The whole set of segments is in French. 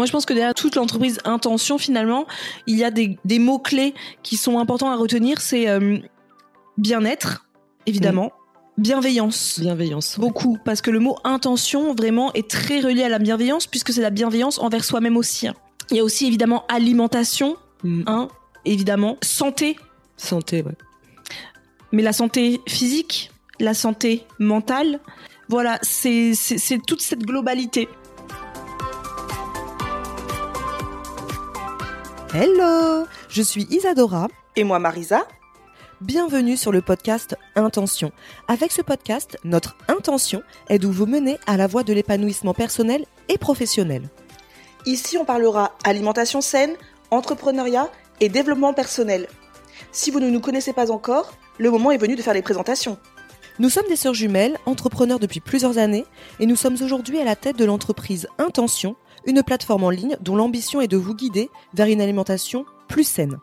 Moi, je pense que derrière toute l'entreprise intention, finalement, il y a des, des mots-clés qui sont importants à retenir. C'est euh, bien-être, évidemment. Bienveillance. Bienveillance. ouais. Beaucoup, parce que le mot intention vraiment est très relié à la bienveillance, puisque c'est la bienveillance envers soi-même aussi. hein. Il y a aussi évidemment alimentation, Mm. hein, évidemment, santé, Santé, ouais. mais la santé physique, la santé mentale, voilà, c'est toute cette globalité. Hello, je suis Isadora. Et moi, Marisa Bienvenue sur le podcast Intention. Avec ce podcast, notre intention est de vous mener à la voie de l'épanouissement personnel et professionnel. Ici, on parlera alimentation saine, entrepreneuriat et développement personnel. Si vous ne nous connaissez pas encore, le moment est venu de faire les présentations. Nous sommes des sœurs jumelles, entrepreneurs depuis plusieurs années, et nous sommes aujourd'hui à la tête de l'entreprise Intention, une plateforme en ligne dont l'ambition est de vous guider vers une alimentation plus saine.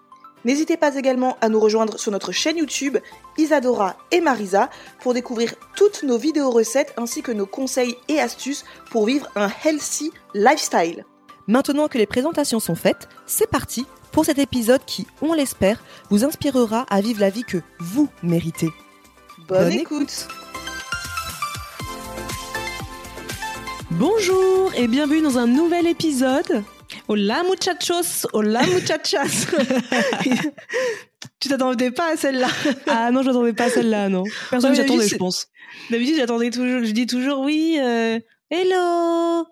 N'hésitez pas également à nous rejoindre sur notre chaîne YouTube Isadora et Marisa pour découvrir toutes nos vidéos recettes ainsi que nos conseils et astuces pour vivre un healthy lifestyle. Maintenant que les présentations sont faites, c'est parti pour cet épisode qui, on l'espère, vous inspirera à vivre la vie que vous méritez. Bonne, Bonne écoute. Bonjour et bienvenue dans un nouvel épisode. Hola muchachos, hola muchachas. tu t'attendais pas à celle-là Ah non, je m'attendais pas à celle-là, non. Personne Ouais, ne s'attendait, juste- je pense. D'habitude, j'attendais toujours, je dis toujours oui, euh, hello.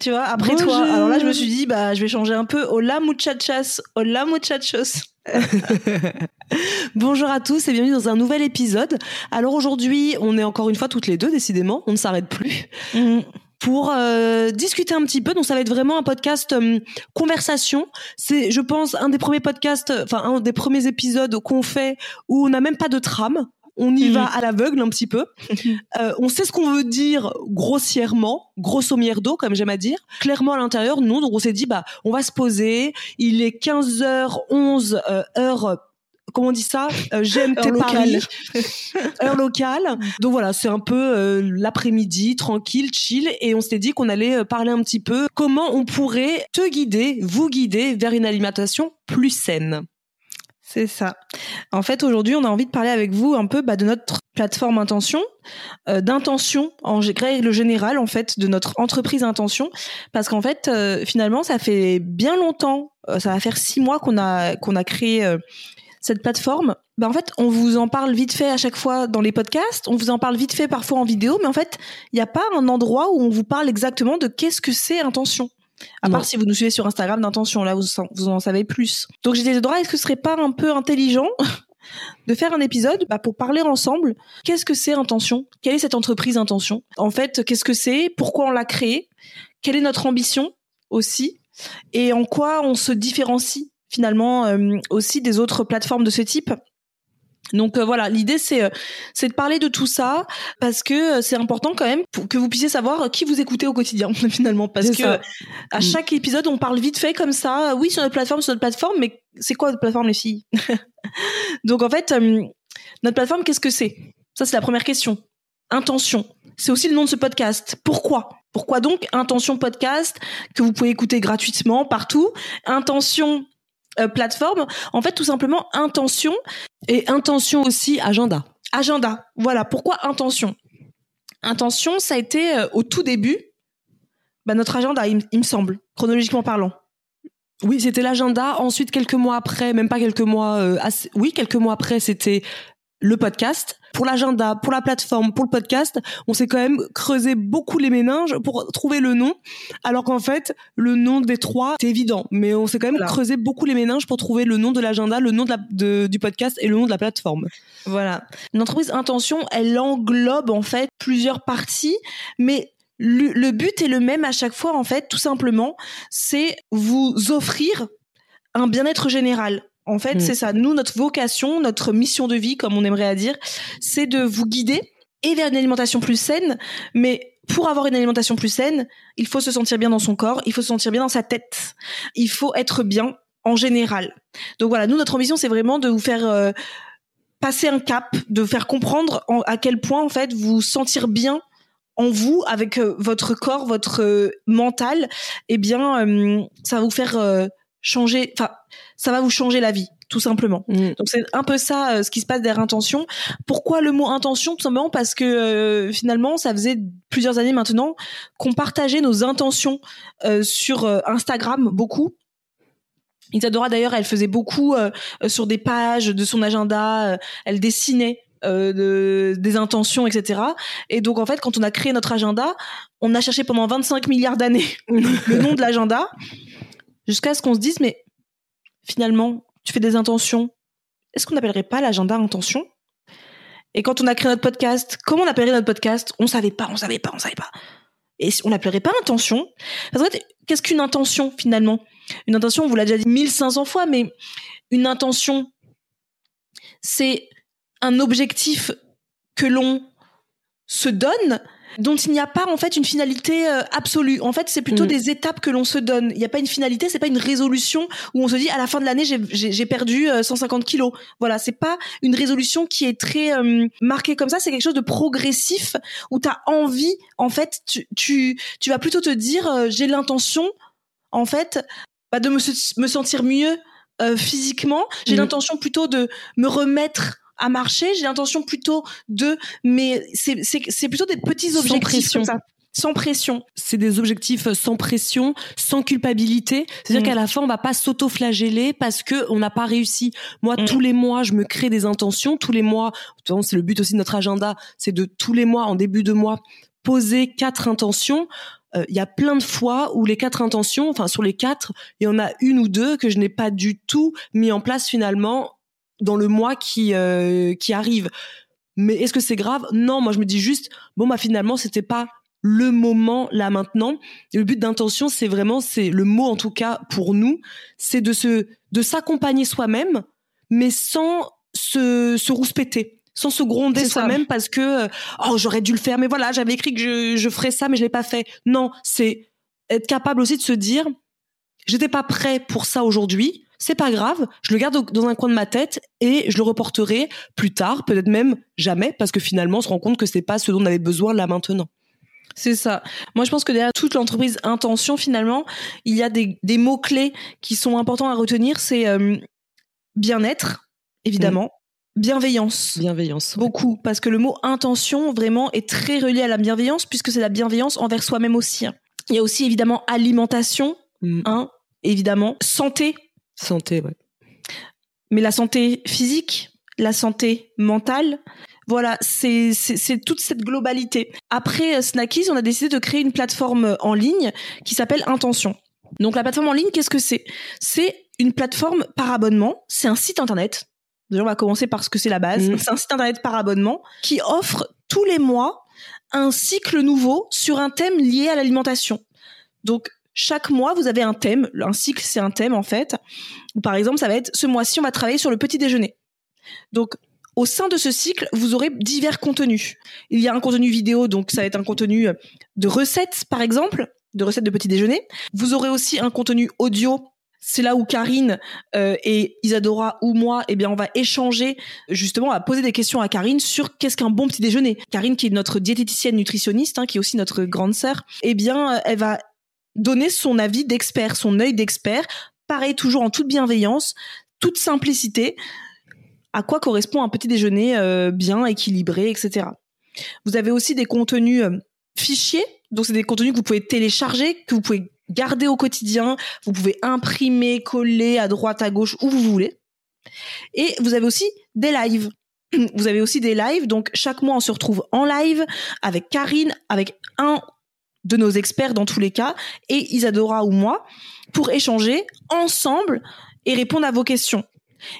Tu vois, après Bonjour. toi. Alors là, je me suis dit, bah, je vais changer un peu. Hola muchachas, hola muchachos. Bonjour à tous et bienvenue dans un nouvel épisode. Alors aujourd'hui, on est encore une fois toutes les deux, décidément, on ne s'arrête plus. Pour euh, discuter un petit peu, donc ça va être vraiment un podcast euh, conversation. C'est, je pense, un des premiers podcasts, euh, enfin un des premiers épisodes qu'on fait où on n'a même pas de trame. On y Mhm. va à l'aveugle un petit peu. Euh, on sait ce qu'on veut dire grossièrement, grosso mierdo, comme j'aime à dire. Clairement à l'intérieur, non. Donc on s'est dit, bah, on va se poser. Il est 15h11 euh, heure. Comment on dit ça euh, GMT Heure Paris, heure locale. Donc voilà, c'est un peu euh, l'après-midi, tranquille, chill, et on s'était dit qu'on allait euh, parler un petit peu comment on pourrait te guider, vous guider vers une alimentation plus saine. C'est ça. En fait, aujourd'hui, on a envie de parler avec vous un peu bah, de notre plateforme Intention, euh, d'intention en règle générale, en fait, de notre entreprise Intention, parce qu'en fait, euh, finalement, ça fait bien longtemps, euh, ça va faire six mois qu'on a qu'on a créé euh, cette plateforme. Bah, en fait, on vous en parle vite fait à chaque fois dans les podcasts, on vous en parle vite fait parfois en vidéo, mais en fait, il n'y a pas un endroit où on vous parle exactement de qu'est-ce que c'est Intention. À Non. part si vous nous suivez sur Instagram d'intention, là vous, en- vous en savez plus. Donc j'ai des droits, est-ce que ce serait pas un peu intelligent de faire un épisode bah, pour parler ensemble? Qu'est-ce que c'est Intention? Quelle est cette entreprise Intention? En fait, qu'est-ce que c'est? Pourquoi on l'a créée? Quelle est notre ambition aussi? Et en quoi on se différencie finalement euh, aussi des autres plateformes de ce type? Donc euh, voilà, l'idée c'est euh, c'est de parler de tout ça parce que euh, c'est important quand même pour que vous puissiez savoir qui vous écoutez au quotidien finalement. Parce que ça. à Mm. chaque épisode on parle vite fait comme ça. Oui sur notre plateforme sur notre plateforme mais c'est quoi notre plateforme les filles? Donc en fait euh, notre plateforme qu'est-ce que c'est? Ça c'est la première question. Intention. C'est aussi le nom de ce podcast. Pourquoi? Pourquoi donc intention podcast que vous pouvez écouter gratuitement partout. Intention euh, plateforme en fait tout simplement intention Et intention aussi, agenda. agenda. Voilà, pourquoi intention? Intention, ça a été euh, au tout début bah, notre agenda, il, me semble, chronologiquement parlant. Oui, c'était l'agenda. Ensuite, quelques mois après, même pas quelques mois, euh, oui, quelques mois après, c'était le podcast. Pour l'agenda, pour la plateforme, pour le podcast, on s'est quand même creusé beaucoup les méninges pour trouver le nom. Alors qu'en fait, le nom des trois, c'est évident. Mais on s'est quand même creusé beaucoup les méninges pour trouver le nom de l'agenda, le nom de la, du podcast et le nom de la plateforme. Voilà. Une entreprise intention, elle englobe en fait plusieurs parties, mais le but est le même à chaque fois en fait, tout simplement, c'est vous offrir un bien-être général en fait, mm. c'est ça. Nous, notre vocation, notre mission de vie, comme on aimerait à dire, c'est de vous guider et vers une alimentation plus saine. Mais pour avoir une alimentation plus saine, il faut se sentir bien dans son corps, il faut se sentir bien dans sa tête, il faut être bien en général. Donc voilà, nous, notre mission, c'est vraiment de vous faire euh, passer un cap, de faire comprendre à quel point, en fait, vous sentir bien en vous, avec euh, votre corps, votre euh, mental, eh bien, ça va vous faire changer, enfin, ça va vous changer la vie, tout simplement. Mm. Donc c'est un peu ça euh, ce qui se passe derrière intention. Pourquoi le mot intention Tout simplement? Parce que euh, finalement, ça faisait plusieurs années maintenant qu'on partageait nos intentions euh, sur Instagram beaucoup. Isadora d'ailleurs, elle faisait beaucoup sur des pages de son agenda, elle dessinait de, des intentions, etc. Et donc en fait, quand on a créé notre agenda, on a cherché pendant 25 milliards d'années le nom de l'agenda jusqu'à ce qu'on se dise, mais finalement, tu fais des intentions. Est-ce qu'on n'appellerait pas l'agenda intention? Et quand on a créé notre podcast, comment on appellerait notre podcast? On savait pas, on savait pas, on savait pas. Et on l'appellerait pas intention? Parce que qu'est-ce qu'une intention finalement? Une intention, on vous l'a déjà dit 1500 fois, mais une intention, c'est un objectif que l'on se donne dont il n'y a pas en fait une finalité euh, absolue. En fait, c'est plutôt mm. des étapes que l'on se donne. Il n'y a pas une finalité, c'est pas une résolution où on se dit à la fin de l'année j'ai perdu 150 euh, kilos. Voilà, c'est pas une résolution qui est très euh, marquée comme ça. C'est quelque chose de progressif où tu as envie. En fait, tu tu, tu vas plutôt te dire j'ai l'intention en fait bah, de me, me sentir mieux physiquement. J'ai mm. l'intention plutôt de me remettre à marcher. J'ai l'intention plutôt de, mais c'est c'est plutôt des petits objectifs sans pression. Sans pression. C'est des objectifs sans pression, sans culpabilité. C'est-à-dire mm. qu'à la fin, on va pas s'auto-flageller parce que on n'a pas réussi. Moi, mm. tous les mois, je me crée des intentions. Tous les mois, c'est le but aussi de notre agenda, c'est de tous les mois, en début de mois, poser quatre intentions euh, il y a plein de fois où les quatre intentions, enfin sur les quatre, il y en a une ou deux que je n'ai pas du tout mis en place finalement dans le mois qui euh, qui arrive. Mais est-ce que c'est grave? Non, moi je me dis juste bon bah finalement c'était pas le moment là maintenant. Et le but d'intention, c'est vraiment c'est le mot en tout cas pour nous, c'est de se de s'accompagner soi-même mais sans se se rouspéter sans se gronder soi-même parce que euh, oh j'aurais dû le faire mais voilà j'avais écrit que je, je ferais ça mais je l'ai pas fait non c'est être capable aussi de se dire j'étais pas prêt pour ça aujourd'hui c'est pas grave, je le garde dans un coin de ma tête et je le reporterai plus tard, peut-être même jamais, parce que finalement on se rend compte que c'est pas ce dont on avait besoin là maintenant. C'est ça. Moi, je pense que derrière toute l'entreprise intention, finalement, il y a des, mots clés qui sont importants à retenir. C'est euh, bien-être, évidemment. Mm. Bienveillance. Bienveillance. Beaucoup. Parce que le mot intention, vraiment, est très relié à la bienveillance, puisque c'est la bienveillance envers soi-même aussi. Il y a aussi, évidemment, alimentation, mm. hein, évidemment. Santé, Santé, ouais. Mais la santé physique, la santé mentale, voilà, c'est toute cette globalité. Après euh, Snackies, on a décidé de créer une plateforme en ligne qui s'appelle Intention. Donc la plateforme en ligne, qu'est-ce que c'est? C'est une plateforme par abonnement, c'est un site internet. Déjà, on va commencer par ce que c'est la base. Mmh. C'est un site internet par abonnement qui offre tous les mois un cycle nouveau sur un thème lié à l'alimentation. Donc chaque mois, vous avez un thème. Un cycle, c'est un thème en fait. Par exemple, ça va être ce mois-ci, on va travailler sur le petit déjeuner. Donc, au sein de ce cycle, vous aurez divers contenus. Il y a un contenu vidéo, donc ça va être un contenu de recettes, par exemple, de recettes de petit déjeuner. Vous aurez aussi un contenu audio. C'est là où Karine euh, et Isadora ou moi, eh bien, on va échanger justement, à poser des questions à Karine sur qu'est-ce qu'un bon petit déjeuner. Karine, qui est notre diététicienne nutritionniste, hein, qui est aussi notre grande sœur, eh bien, elle va donner son avis d'expert, son œil d'expert, pareil toujours en toute bienveillance, toute simplicité, à quoi correspond un petit déjeuner euh, bien équilibré, etc. Vous avez aussi des contenus euh, fichiers, donc c'est des contenus que vous pouvez télécharger, que vous pouvez garder au quotidien, vous pouvez imprimer, coller à droite, à gauche, où vous voulez. Et vous avez aussi des lives. vous avez aussi des lives. Donc chaque mois, on se retrouve en live avec Karine, avec un de nos experts dans tous les cas, et Isadora ou moi, pour échanger ensemble et répondre à vos questions.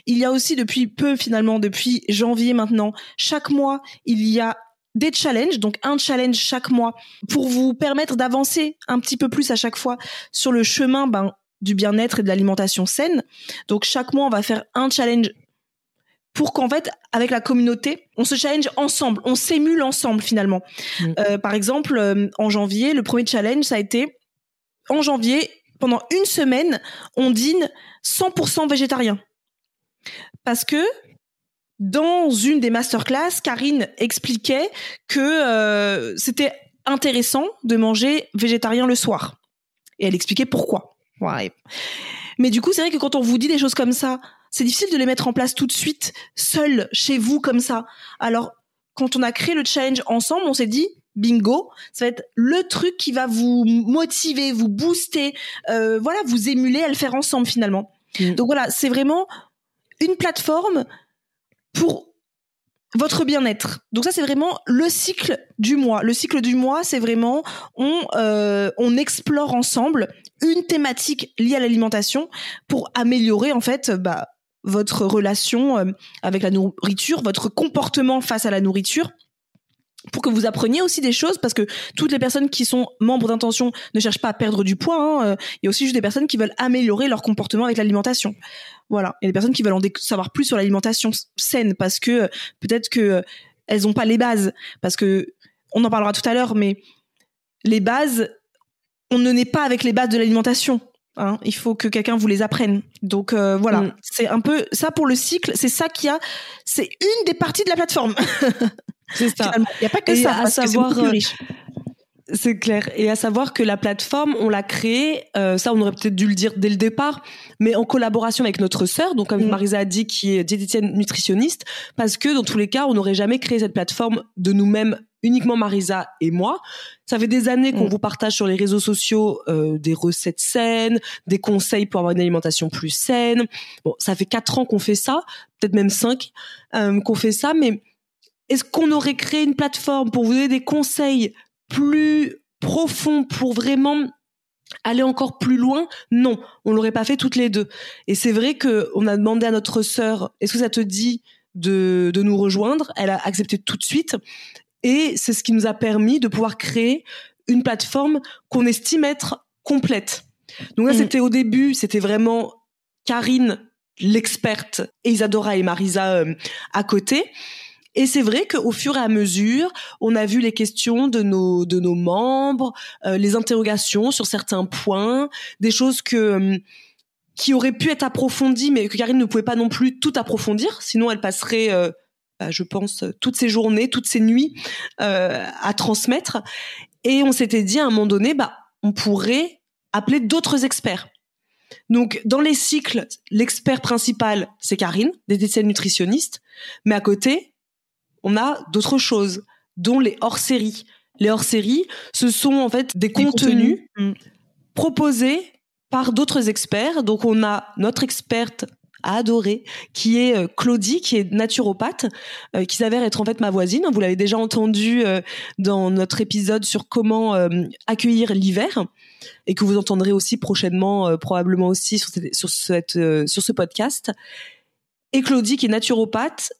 Il y a aussi depuis peu finalement, depuis janvier maintenant, chaque mois, il y a des challenges, donc un challenge chaque mois pour vous permettre d'avancer un petit peu plus à chaque fois sur le chemin ben, du bien-être et de l'alimentation saine. Donc chaque mois, on va faire un challenge pour qu'en fait, avec la communauté, on se challenge ensemble, on s'émule ensemble finalement. Mm. Euh, par exemple, euh, en janvier, le premier challenge, ça a été en janvier, pendant une semaine, on dîne 100% végétarien. Parce que dans une des masterclass, Karine expliquait que euh, c'était intéressant de manger végétarien le soir. Et elle expliquait pourquoi. Mais du coup, c'est vrai que quand on vous dit des choses comme ça, c'est difficile de les mettre en place tout de suite, seul, chez vous, comme ça. Alors, quand on a créé le challenge ensemble, on s'est dit, bingo, ça va être le truc qui va vous motiver, vous booster, euh, voilà, vous émuler à le faire ensemble finalement. Mm. Donc voilà, c'est vraiment une plateforme pour votre bien-être. Donc ça c'est vraiment le cycle du mois. Le cycle du mois, c'est vraiment on euh, on explore ensemble une thématique liée à l'alimentation pour améliorer en fait bah, votre relation euh, avec la nourriture, votre comportement face à la nourriture pour que vous appreniez aussi des choses parce que toutes les personnes qui sont membres d'intention ne cherchent pas à perdre du poids. Hein. Euh, il y a aussi juste des personnes qui veulent améliorer leur comportement avec l'alimentation. Voilà. Il y a des personnes qui veulent en savoir plus sur l'alimentation saine parce que euh, peut-être que elles n'ont pas les bases. Parce que on en parlera tout à l'heure, mais les bases, on ne naît pas avec les bases de l'alimentation. Hein. Il faut que quelqu'un vous les apprenne. Donc voilà, mm. c'est un peu ça pour le cycle. C'est ça qui a, c'est une des parties de la plateforme. C'est ça. Il n'y a pas que ça, à savoir, euh, c'est clair. Et à savoir que la plateforme, on l'a créée, euh, ça on aurait peut-être dû le dire dès le départ, mais en collaboration avec notre sœur, donc comme mm. Marisa a dit, qui est diététicienne nutritionniste, parce que dans tous les cas, on n'aurait jamais créé cette plateforme de nous-mêmes, uniquement Marisa et moi. Ça fait des années qu'on mm. vous partage sur les réseaux sociaux euh, des recettes saines, des conseils pour avoir une alimentation plus saine. Bon, ça fait quatre ans qu'on fait ça, peut-être même cinq euh, qu'on fait ça, mais est-ce qu'on aurait créé une plateforme pour vous donner des conseils plus profonds pour vraiment aller encore plus loin? Non, on l'aurait pas fait toutes les deux. Et c'est vrai que on a demandé à notre sœur est-ce que ça te dit de, de nous rejoindre? Elle a accepté tout de suite. Et c'est ce qui nous a permis de pouvoir créer une plateforme qu'on estime être complète. Donc là, mm. c'était au début, c'était vraiment Karine, l'experte, et Isadora et Marisa euh, à côté. Et c'est vrai qu'au fur et à mesure, on a vu les questions de nos de nos membres, euh, les interrogations sur certains points, des choses que euh, qui auraient pu être approfondies, mais que Karine ne pouvait pas non plus tout approfondir, sinon elle passerait, euh, bah, je pense, toutes ses journées, toutes ses nuits à transmettre. Et on s'était dit à un moment donné, bah, on pourrait appeler d'autres experts. Donc, dans les cycles, l'expert principal, c'est Karine, diététicienne nutritionniste. Mais à côté, on a d'autres choses, dont les hors-séries. Les hors-séries, ce sont en fait des, contenus, mm. proposés par d'autres experts. Donc on a notre experte adorée, qui est euh, Claudie, qui est naturopathe, euh, qui s'avère être en fait ma voisine. Vous l'avez déjà entendu euh, dans notre épisode sur comment accueillir l'hiver et que vous entendrez aussi prochainement, probablement aussi sur, sur, cette, sur ce podcast. Et Claudie, qui est naturopathe,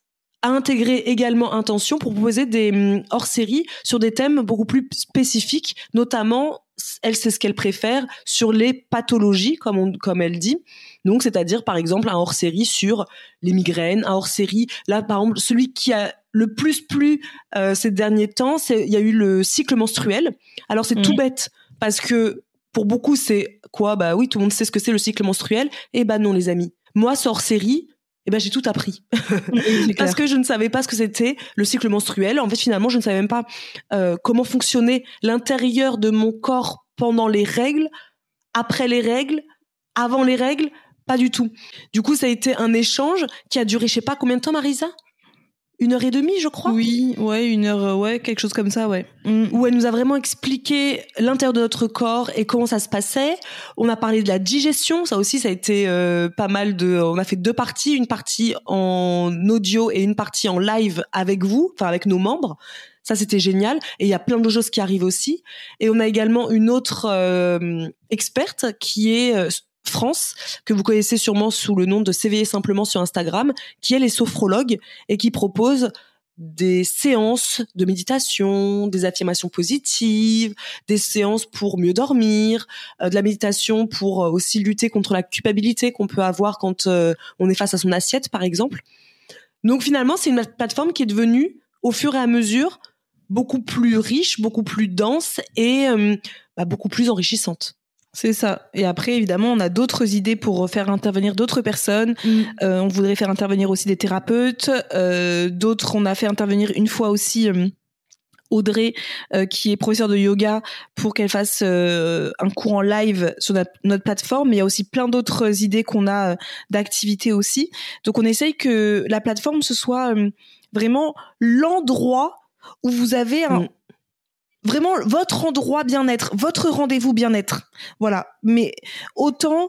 a intégré également Intention pour proposer des hum, hors-séries sur des thèmes beaucoup plus spécifiques, notamment, elle sait ce qu'elle préfère, sur les pathologies, comme, on, comme elle dit. Donc, c'est-à-dire, par exemple, un hors-série sur les migraines, un hors-série, là, par exemple, celui qui a le plus plu euh, ces derniers temps, c'est il y a eu le cycle menstruel. Alors, c'est tout bête, parce que pour beaucoup, c'est quoi? Bah oui, tout le monde sait ce que c'est le cycle menstruel. Eh ben non, les amis. Moi, ce hors-série, eh ben j'ai tout appris parce que je ne savais pas ce que c'était le cycle menstruel. En fait, finalement, je ne savais même pas euh, comment fonctionnait l'intérieur de mon corps pendant les règles, après les règles, avant les règles, pas du tout. Du coup, ça a été un échange qui a duré, je sais pas combien de temps, Marisa? Une heure et demie, je crois? Oui, ouais, une heure, euh, ouais, quelque chose comme ça, ouais. Mm. Où elle nous a vraiment expliqué l'intérieur de notre corps et comment ça se passait. On a parlé de la digestion, ça aussi, ça a été euh, pas mal de. On a fait deux parties, une partie en audio et une partie en live avec vous, enfin avec nos membres. Ça, c'était génial. Et il y a plein de choses qui arrivent aussi. Et on a également une autre euh, experte qui est France, que vous connaissez sûrement sous le nom de S'éveiller simplement sur Instagram, qui est les sophrologues et qui propose des séances de méditation, des affirmations positives, des séances pour mieux dormir, euh, de la méditation pour euh, aussi lutter contre la culpabilité qu'on peut avoir quand euh, on est face à son assiette, par exemple. Donc finalement, c'est une plateforme qui est devenue, au fur et à mesure, beaucoup plus riche, beaucoup plus dense et bah, beaucoup plus enrichissante. C'est ça. Et après, évidemment, on a d'autres idées pour faire intervenir d'autres personnes. Mm. Euh, on voudrait faire intervenir aussi des thérapeutes. Euh, d'autres, on a fait intervenir une fois aussi euh, Audrey, qui est professeure de yoga, pour qu'elle fasse un cours en live sur notre, plateforme. Mais il y a aussi plein d'autres idées qu'on a d'activités aussi. Donc, on essaye que la plateforme, ce soit vraiment l'endroit où vous avez un, mm vraiment votre endroit bien-être, votre rendez-vous bien-être. Voilà. Mais autant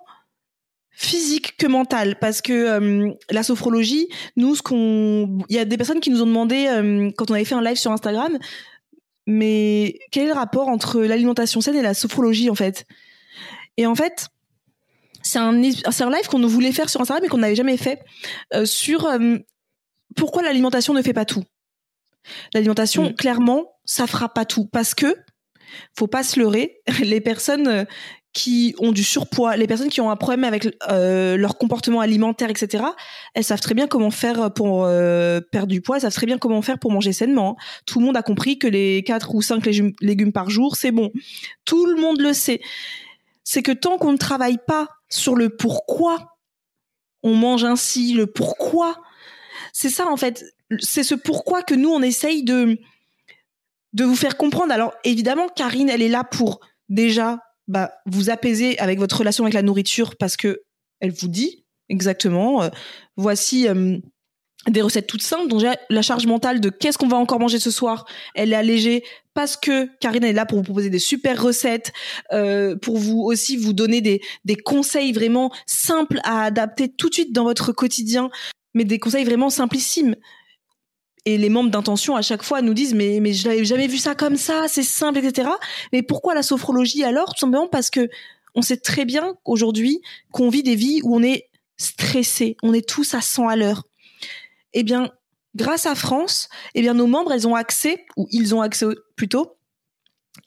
physique que mental parce que euh, la sophrologie nous ce qu'on il y a des personnes qui nous ont demandé euh, quand on avait fait un live sur Instagram mais quel est le rapport entre l'alimentation saine et la sophrologie en fait? Et en fait c'est un live qu'on voulait faire sur Instagram mais qu'on n'avait jamais fait euh, sur pourquoi l'alimentation ne fait pas tout l'alimentation clairement ça fera pas tout parce que faut pas se leurrer. Les personnes euh, qui ont du surpoids, les personnes qui ont un problème avec euh, leur comportement alimentaire, etc., elles savent très bien comment faire pour euh, perdre du poids, elles savent très bien comment faire pour manger sainement. Tout le monde a compris que les 4 ou 5 légumes par jour, c'est bon. Tout le monde le sait. C'est que tant qu'on ne travaille pas sur le pourquoi on mange ainsi, le pourquoi, c'est ça en fait, c'est ce pourquoi que nous on essaye de vous faire comprendre. Alors évidemment, Karine, elle est là pour déjà bah, vous apaiser avec votre relation avec la nourriture parce que elle vous dit exactement, euh, voici euh, des recettes toutes simples. Donc la charge mentale de qu'est-ce qu'on va encore manger ce soir, elle est allégée parce que Karine est là pour vous proposer des super recettes, euh, pour vous aussi vous donner des, des conseils vraiment simples à adapter tout de suite dans votre quotidien mais des conseils vraiment simplissimes et les membres d'intention à chaque fois nous disent mais mais je n'avais jamais vu ça comme ça, c'est simple, etc. Mais pourquoi la sophrologie alors? Tout simplement parce que on sait très bien aujourd'hui qu'on vit des vies où on est stressé, on est tous à 100 à l'heure. Eh bien, grâce à France, eh bien nos membres, elles ont accès ou ils ont accès plutôt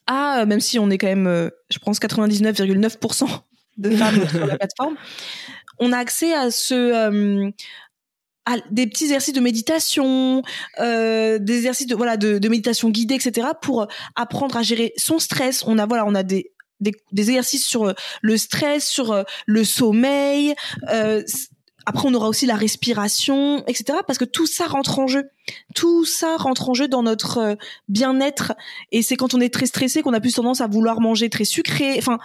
à même si on est quand même, euh, je pense 99,9% de femmes sur la plateforme, on a accès à ce euh, des petits exercices de méditation, euh, des exercices de voilà de, méditation guidée, etc. pour apprendre à gérer son stress. On a voilà, on a des des, exercices sur euh, le stress, sur euh, le sommeil. après, on aura aussi la respiration, etc. Parce que tout ça rentre en jeu. Tout ça rentre en jeu dans notre bien-être. Et c'est quand on est très stressé qu'on a plus tendance à vouloir manger très sucré. Enfin,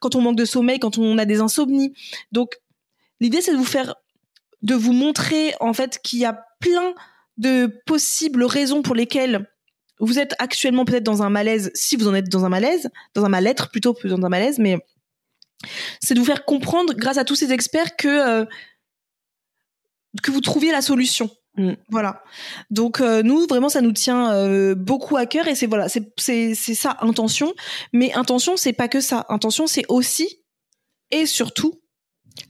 quand on manque de sommeil, quand on a des insomnies. Donc, l'idée, c'est de vous faire de vous montrer en fait qu'il y a plein de possibles raisons pour lesquelles vous êtes actuellement peut-être dans un malaise, si vous en êtes dans un malaise, dans un mal-être plutôt que dans un malaise, mais c'est de vous faire comprendre grâce à tous ces experts que euh, que vous trouviez la solution. Mm. Voilà. Donc euh, nous vraiment ça nous tient euh, beaucoup à cœur et c'est voilà c'est c'est c'est ça intention. Mais intention c'est pas que ça. Intention c'est aussi et surtout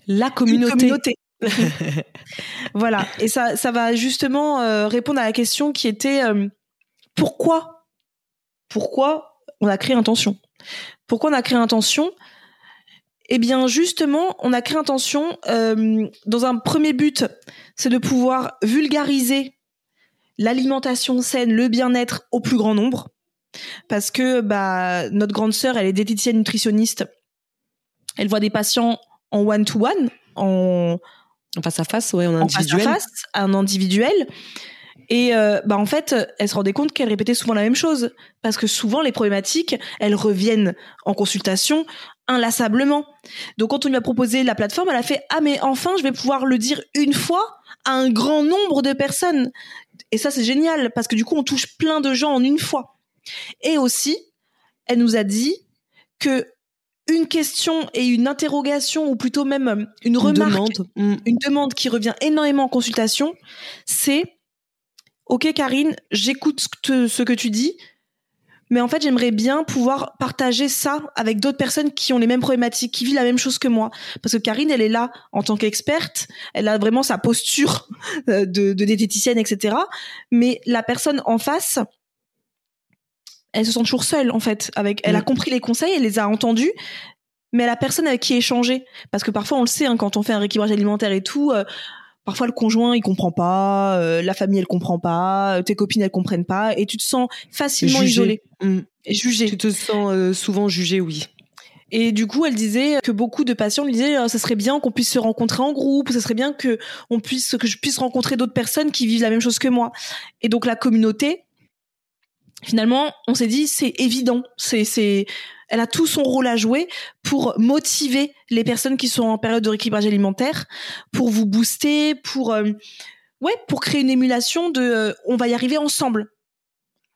la communauté. Voilà. Et ça, ça va justement euh, répondre à la question qui était euh, pourquoi, pourquoi on a créé Intention? Pourquoi on a créé Intention? Eh bien, justement, on a créé Intention euh, dans un premier but, c'est de pouvoir vulgariser l'alimentation saine, le bien-être au plus grand nombre. Parce que bah, notre grande sœur, elle est diététicienne nutritionniste. Elle voit des patients en one-to-one, en, en face à face, ouais, en individuel. En face à face, un individuel. Et euh, bah en fait, elle se rendait compte qu'elle répétait souvent la même chose parce que souvent les problématiques, elles reviennent en consultation inlassablement. Donc quand on lui a proposé la plateforme, elle a fait ah mais enfin je vais pouvoir le dire une fois à un grand nombre de personnes. Et ça c'est génial parce que du coup on touche plein de gens en une fois. Et aussi, elle nous a dit que une question et une interrogation ou plutôt même euh, une remarque, mm. une demande, qui revient énormément en consultation, c'est OK Karine, j'écoute ce que tu dis, mais en fait, j'aimerais bien pouvoir partager ça avec d'autres personnes qui ont les mêmes problématiques, qui vivent la même chose que moi. Parce que Karine, elle est là en tant qu'experte, elle a vraiment sa posture euh, de, de diététicienne, etc. Mais la personne en face, elle se sent toujours seule en fait. Avec, elle a mm. compris les conseils, elle les a entendus, mais la personne avec qui échanger. Parce que parfois, on le sait, hein, quand on fait un rééquilibrage alimentaire et tout. Euh, parfois le conjoint il comprend pas, euh, la famille elle comprend pas, euh, tes copines elles comprennent pas, et tu te sens facilement isolé mmh. et jugé. Tu te sens euh, souvent jugé, oui. Et du coup, elle disait que beaucoup de patients lui disaient, ça serait bien qu'on puisse se rencontrer en groupe, ça serait bien que on puisse, que je puisse rencontrer d'autres personnes qui vivent la même chose que moi. Et donc la communauté, finalement, on s'est dit, c'est évident, c'est, c'est, elle a tout son rôle à jouer pour motiver les personnes qui sont en période de rééquilibrage alimentaire, pour vous booster, pour euh, ouais, pour créer une émulation de euh, on va y arriver ensemble.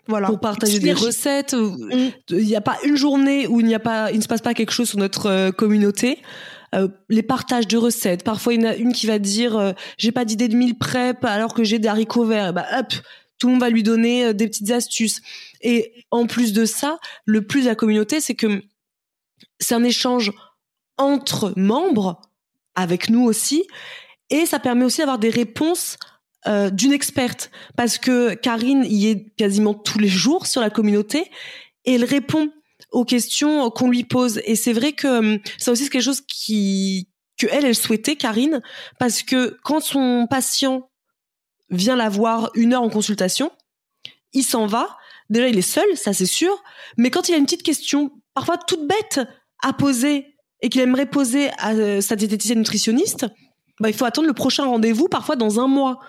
Voilà. Pour partager des recettes. Mm. Il n'y a pas une journée où il n'y a pas, il ne se passe pas quelque chose sur notre euh, communauté. les partages de recettes. Parfois, il y en a une qui va dire j'ai pas d'idée de mille prep alors que j'ai des haricots verts. Bah hop, tout le monde va lui donner des petites astuces. Et en plus de ça, le plus de la communauté, c'est que c'est un échange entre membres, avec nous aussi, et ça permet aussi d'avoir des réponses euh, d'une experte, parce que Karine y est quasiment tous les jours sur la communauté, et elle répond aux questions qu'on lui pose. Et c'est vrai que euh, ça aussi c'est quelque chose qui que elle, elle souhaitait, Karine, parce que quand son patient vient la voir une heure en consultation, il s'en va, déjà il est seul, ça c'est sûr, mais quand il a une petite question, parfois toute bête, à poser et qu'il aimerait poser à euh, sa diététicienne nutritionniste, bah, il faut attendre le prochain rendez-vous, parfois dans un mois.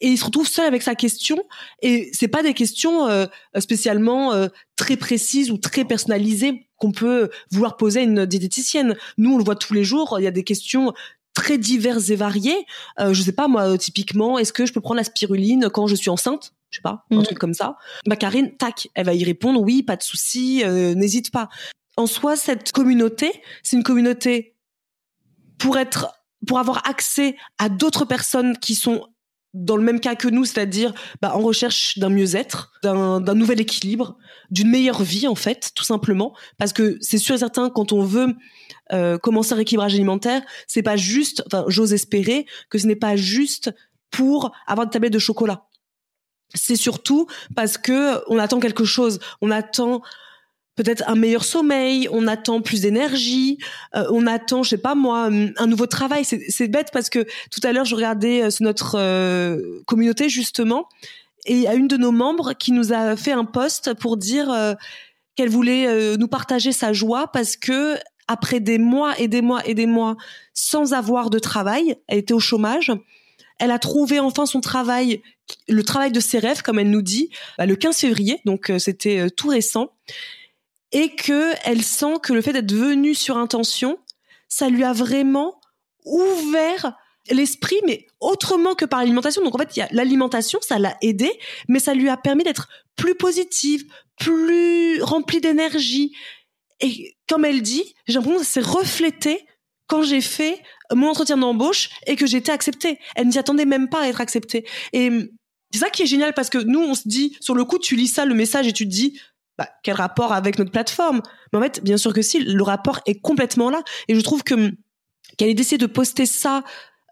Et il se retrouve seul avec sa question. Et c'est pas des questions euh, spécialement euh, très précises ou très personnalisées qu'on peut vouloir poser à une diététicienne. Nous, on le voit tous les jours. Il y a des questions très diverses et variées. Euh, je sais pas moi, typiquement, est-ce que je peux prendre la spiruline quand je suis enceinte? Je sais pas, un mhm. truc comme ça. Bah Karine, tac, elle va y répondre, oui, pas de souci, euh, n'hésite pas. En soi, cette communauté, c'est une communauté pour être, pour avoir accès à d'autres personnes qui sont dans le même cas que nous, c'est-à-dire bah, en recherche d'un mieux-être, d'un nouvel équilibre, d'une meilleure vie en fait, tout simplement, parce que c'est sûr et certain quand on veut euh, commencer un rééquilibrage alimentaire, c'est pas juste, enfin j'ose espérer que ce n'est pas juste pour avoir des tablettes de chocolat c'est surtout parce que on attend quelque chose. On attend peut-être un meilleur sommeil, on attend plus d'énergie, euh, on attend, je sais pas moi, un nouveau travail. C'est bête parce que tout à l'heure, je regardais euh, sur notre euh, communauté justement, et il y a une de nos membres qui nous a fait un post pour dire qu'elle voulait nous partager sa joie parce que après des mois et des mois et des mois sans avoir de travail, elle était au chômage, elle a trouvé enfin son travail, le travail de ses rêves, comme elle nous dit, bah, le 15 février, donc euh, c'était euh, tout récent, et que elle sent que le fait d'être venue sur intention, ça lui a vraiment ouvert l'esprit, mais autrement que par l'alimentation. Donc en fait, l'alimentation, ça l'a aidé, mais ça lui a permis d'être plus positive, plus remplie d'énergie. Et comme elle dit, j'ai l'impression que c'est reflété quand j'ai fait mon entretien d'embauche et que j'étais acceptée. Elle ne s'y attendait même pas à être acceptée. Et hum, c'est ça qui est génial parce que nous, on se dit, sur le coup, tu lis ça, le message, et tu te dis, bah, quel rapport avec notre plateforme? Mais en fait, bien sûr que si, le rapport est complètement là. Et je trouve que qu'elle ait décidé de poster ça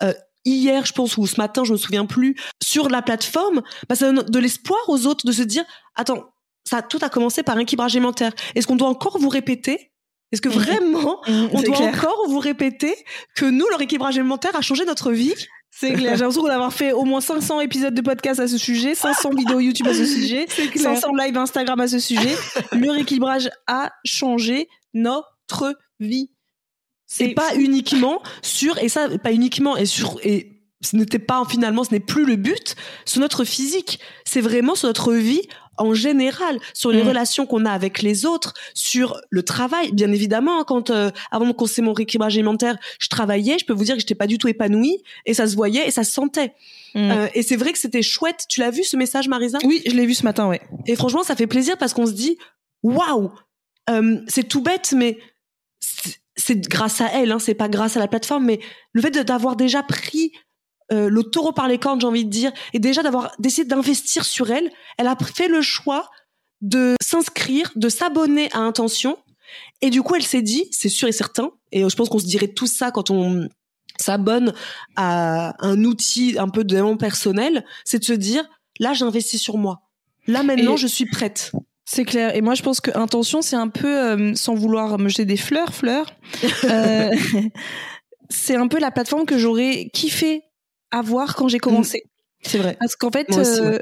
euh, hier, je pense, ou ce matin, je me souviens plus, sur la plateforme, bah, ça donne de l'espoir aux autres de se dire, attends, ça tout a commencé par un équilibrage alimentaire. Est-ce qu'on doit encore vous répéter? Est-ce que vraiment, mmh, on doit encore vous répéter que nous, leur équilibrage alimentaire a changé notre vie? C'est clair. J'ai l'impression d'avoir fait au moins 500 épisodes de podcast à ce sujet, 500 vidéos YouTube à ce sujet, 500 live Instagram à ce sujet. Le rééquilibrage a changé notre vie. C'est pas uniquement sur, et ça, pas uniquement, et sur, et ce n'était pas finalement, ce n'est plus le but sur notre physique, c'est vraiment sur notre vie en général, sur les mm. relations qu'on a avec les autres, sur le travail. Bien évidemment, hein, quand euh, avant de commencer mon rééquilibrage alimentaire, je travaillais, je peux vous dire que j'étais pas du tout épanouie et ça se voyait et ça se sentait. Mm. Euh, et c'est vrai que c'était chouette. Tu l'as vu ce message, Marisa? Oui, je l'ai vu ce matin, ouais. Et franchement, ça fait plaisir parce qu'on se dit, waouh, euh, c'est tout bête, mais c'est grâce à elle, hein, c'est pas grâce à la plateforme, mais le fait d'avoir déjà pris euh, le taureau par les cornes, j'ai envie de dire, et déjà d'avoir décidé d'investir sur elle, elle a fait le choix de s'inscrire, de s'abonner à Intention, et du coup elle s'est dit, c'est sûr et certain, et je pense qu'on se dirait tout ça quand on s'abonne à un outil un peu de développement personnel, c'est de se dire, là j'investis sur moi, là maintenant je suis prête. C'est clair. Et moi, je pense que intention, c'est un peu, euh, sans vouloir me jeter des fleurs, fleurs. Euh, c'est un peu la plateforme que j'aurais kiffé avoir quand j'ai commencé. Mm. C'est vrai. Parce qu'en fait, euh,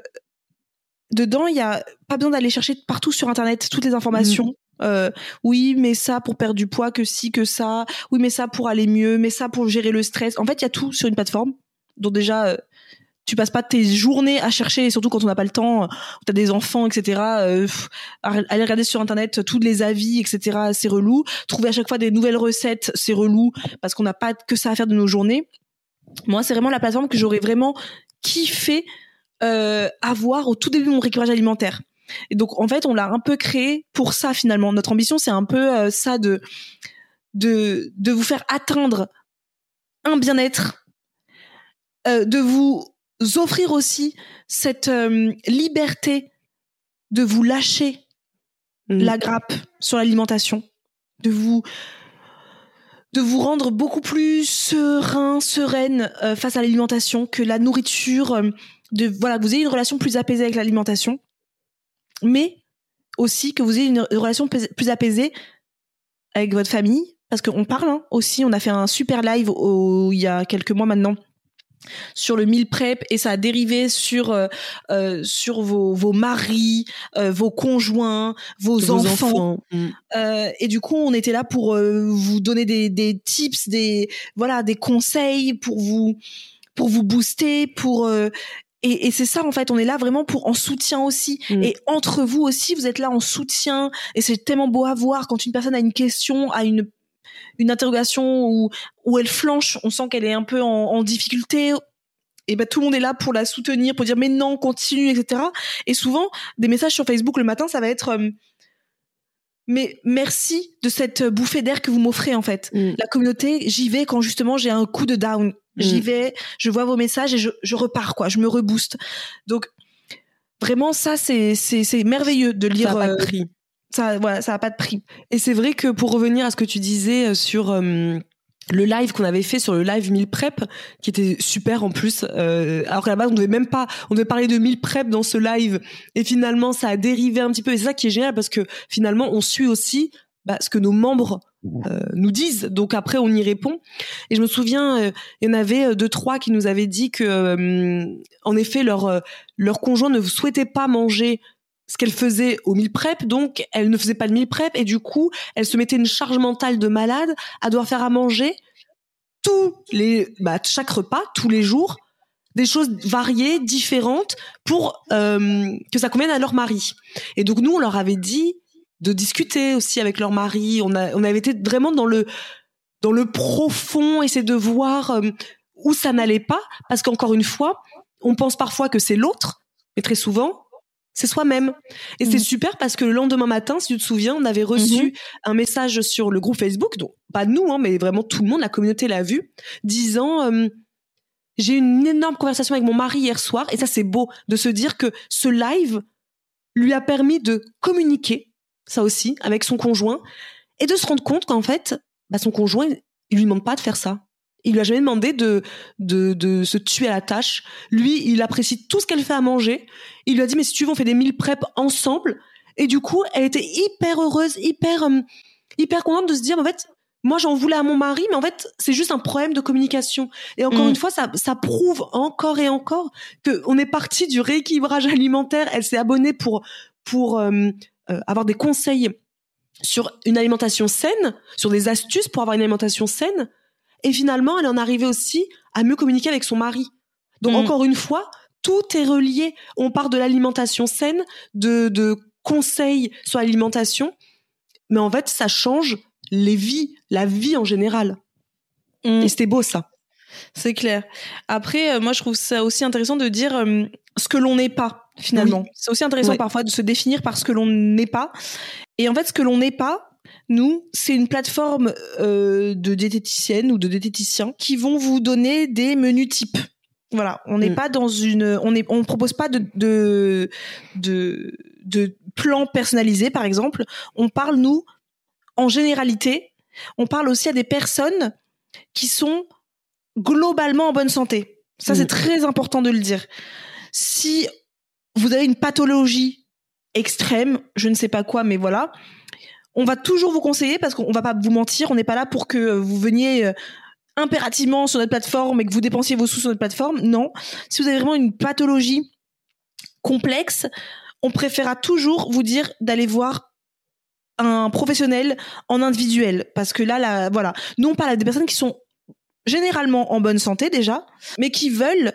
dedans, il y a pas besoin d'aller chercher partout sur Internet toutes les informations. Mm. oui, mais ça pour perdre du poids, que si, que ça. Oui, mais ça pour aller mieux, mais ça pour gérer le stress. En fait, il y a tout sur une plateforme. Donc déjà, tu passes pas tes journées à chercher, surtout quand on n'a pas le temps, tu as des enfants, etc. Euh, aller regarder sur internet tous les avis, etc. C'est relou. Trouver à chaque fois des nouvelles recettes, c'est relou parce qu'on n'a pas que ça à faire de nos journées. Moi, c'est vraiment la plateforme que j'aurais vraiment kiffé euh, avoir au tout début de mon récupérage alimentaire. Et donc, en fait, on l'a un peu créé pour ça finalement. Notre ambition, c'est un peu euh, ça de de de vous faire atteindre un bien-être, euh, de vous offrir aussi cette liberté de vous lâcher mm. la grappe sur l'alimentation, de vous de vous rendre beaucoup plus serein, sereine euh, face à l'alimentation, que la nourriture, euh, de voilà, que vous ayez une relation plus apaisée avec l'alimentation, mais aussi que vous ayez une relation plus apaisée avec votre famille, parce qu'on parle hein, aussi, on a fait un super live il y a quelques mois maintenant sur le meal prep et ça a dérivé sur euh, euh, sur vos, vos maris, euh, vos conjoints, vos, enfants. Mm. et du coup, on était là pour vous donner des, des tips, des voilà, des conseils pour vous pour vous booster, pour et, et c'est ça en fait, on est là vraiment pour en soutien aussi. Mm. Et entre vous aussi, vous êtes là en soutien. Et c'est tellement beau à voir quand une personne a une question, a une une interrogation où, où elle flanche, on sent qu'elle est un peu en, difficulté, et ben tout le monde est là pour la soutenir, pour dire mais non, continue, etc. Et souvent, des messages sur Facebook le matin, ça va être euh, mais merci de cette bouffée d'air que vous m'offrez en fait. Mm. La communauté, j'y vais quand justement j'ai un coup de down. J'y mm. vais, je vois vos messages et je, je repars quoi, je me rebooste. Donc vraiment ça c'est c'est merveilleux de lire. Ça prix ça voilà ça a pas de prix. Et c'est vrai que pour revenir à ce que tu disais euh, sur euh, le live qu'on avait fait sur le live 1000 prep qui était super en plus euh, alors qu'à la base on devait même pas on devait parler de 1000 prep dans ce live. Et finalement ça a dérivé un petit peu. Et c'est ça qui est génial parce que finalement on suit aussi bah, ce que nos membres nous disent. Donc après on y répond. Et je me souviens il y en avait deux trois qui nous avaient dit que en effet leur leur conjoint ne souhaitait pas manger ce qu'elle faisait au mille prep, donc elle ne faisait pas de mille prep et du coup elle se mettait une charge mentale de malade à devoir faire à manger tous les bah, chaque repas tous les jours des choses variées différentes pour euh, que ça convienne à leur mari. Et donc nous on leur avait dit de discuter aussi avec leur mari. On a on avait été vraiment dans le dans le profond essayer de voir euh, où ça n'allait pas parce qu'encore une fois on pense parfois que c'est l'autre mais très souvent c'est soi-même. Et c'est mm. super parce que le lendemain matin, si tu te souviens, on avait reçu mm-hmm. un message sur le groupe Facebook, donc pas nous, hein, mais vraiment tout le monde, la communauté l'a vu, disant euh, j'ai eu une énorme conversation avec mon mari hier soir, et ça c'est beau de se dire que ce live lui a permis de communiquer, ça aussi, avec son conjoint, et de se rendre compte qu'en fait, bah, son conjoint, il lui demande pas de faire ça. Il lui a jamais demandé de, de, de se tuer à la tâche. Lui, il apprécie tout ce qu'elle fait à manger. Il lui a dit, mais si tu veux, on fait des mille prep ensemble. Et du coup, elle était hyper heureuse, hyper, euh, hyper contente de se dire, en fait, moi, j'en voulais à mon mari, mais en fait, c'est juste un problème de communication. Et encore mm. une fois, ça, ça prouve encore et encore que on est parti du rééquilibrage alimentaire. Elle s'est abonnée pour, pour euh, euh, avoir des conseils sur une alimentation saine, sur des astuces pour avoir une alimentation saine. Et finalement, elle en arrivait aussi à mieux communiquer avec son mari. Donc Mm. encore une fois, tout est relié. On part de l'alimentation saine, de, de conseils sur l'alimentation, mais en fait, ça change les vies, la vie en général. Mm. Et c'était beau ça. C'est clair. Après, euh, moi, je trouve ça aussi intéressant de dire euh, ce que l'on n'est pas, finalement. C'est aussi intéressant Ouais. parfois de se définir par ce que l'on n'est pas. Et en fait, ce que l'on n'est pas, nous, c'est une plateforme euh, de diététiciennes ou de diététiciens qui vont vous donner des menus types. Voilà, on n'est Mm. pas dans une, on est, on propose pas de de de, de plan personnalisé, par exemple. On parle nous en généralité. On parle aussi à des personnes qui sont globalement en bonne santé. Ça, Mm. c'est très important de le dire. Si vous avez une pathologie extrême, je ne sais pas quoi, mais voilà, on va toujours vous conseiller parce qu'on va pas vous mentir, on n'est pas là pour que vous veniez euh, impérativement sur notre plateforme et que vous dépensiez vos sous sur notre plateforme. Non. Si vous avez vraiment une pathologie complexe, on préférera toujours vous dire d'aller voir un professionnel en individuel parce que là, là, voilà, nous on parle des personnes qui sont généralement en bonne santé déjà, mais qui veulent,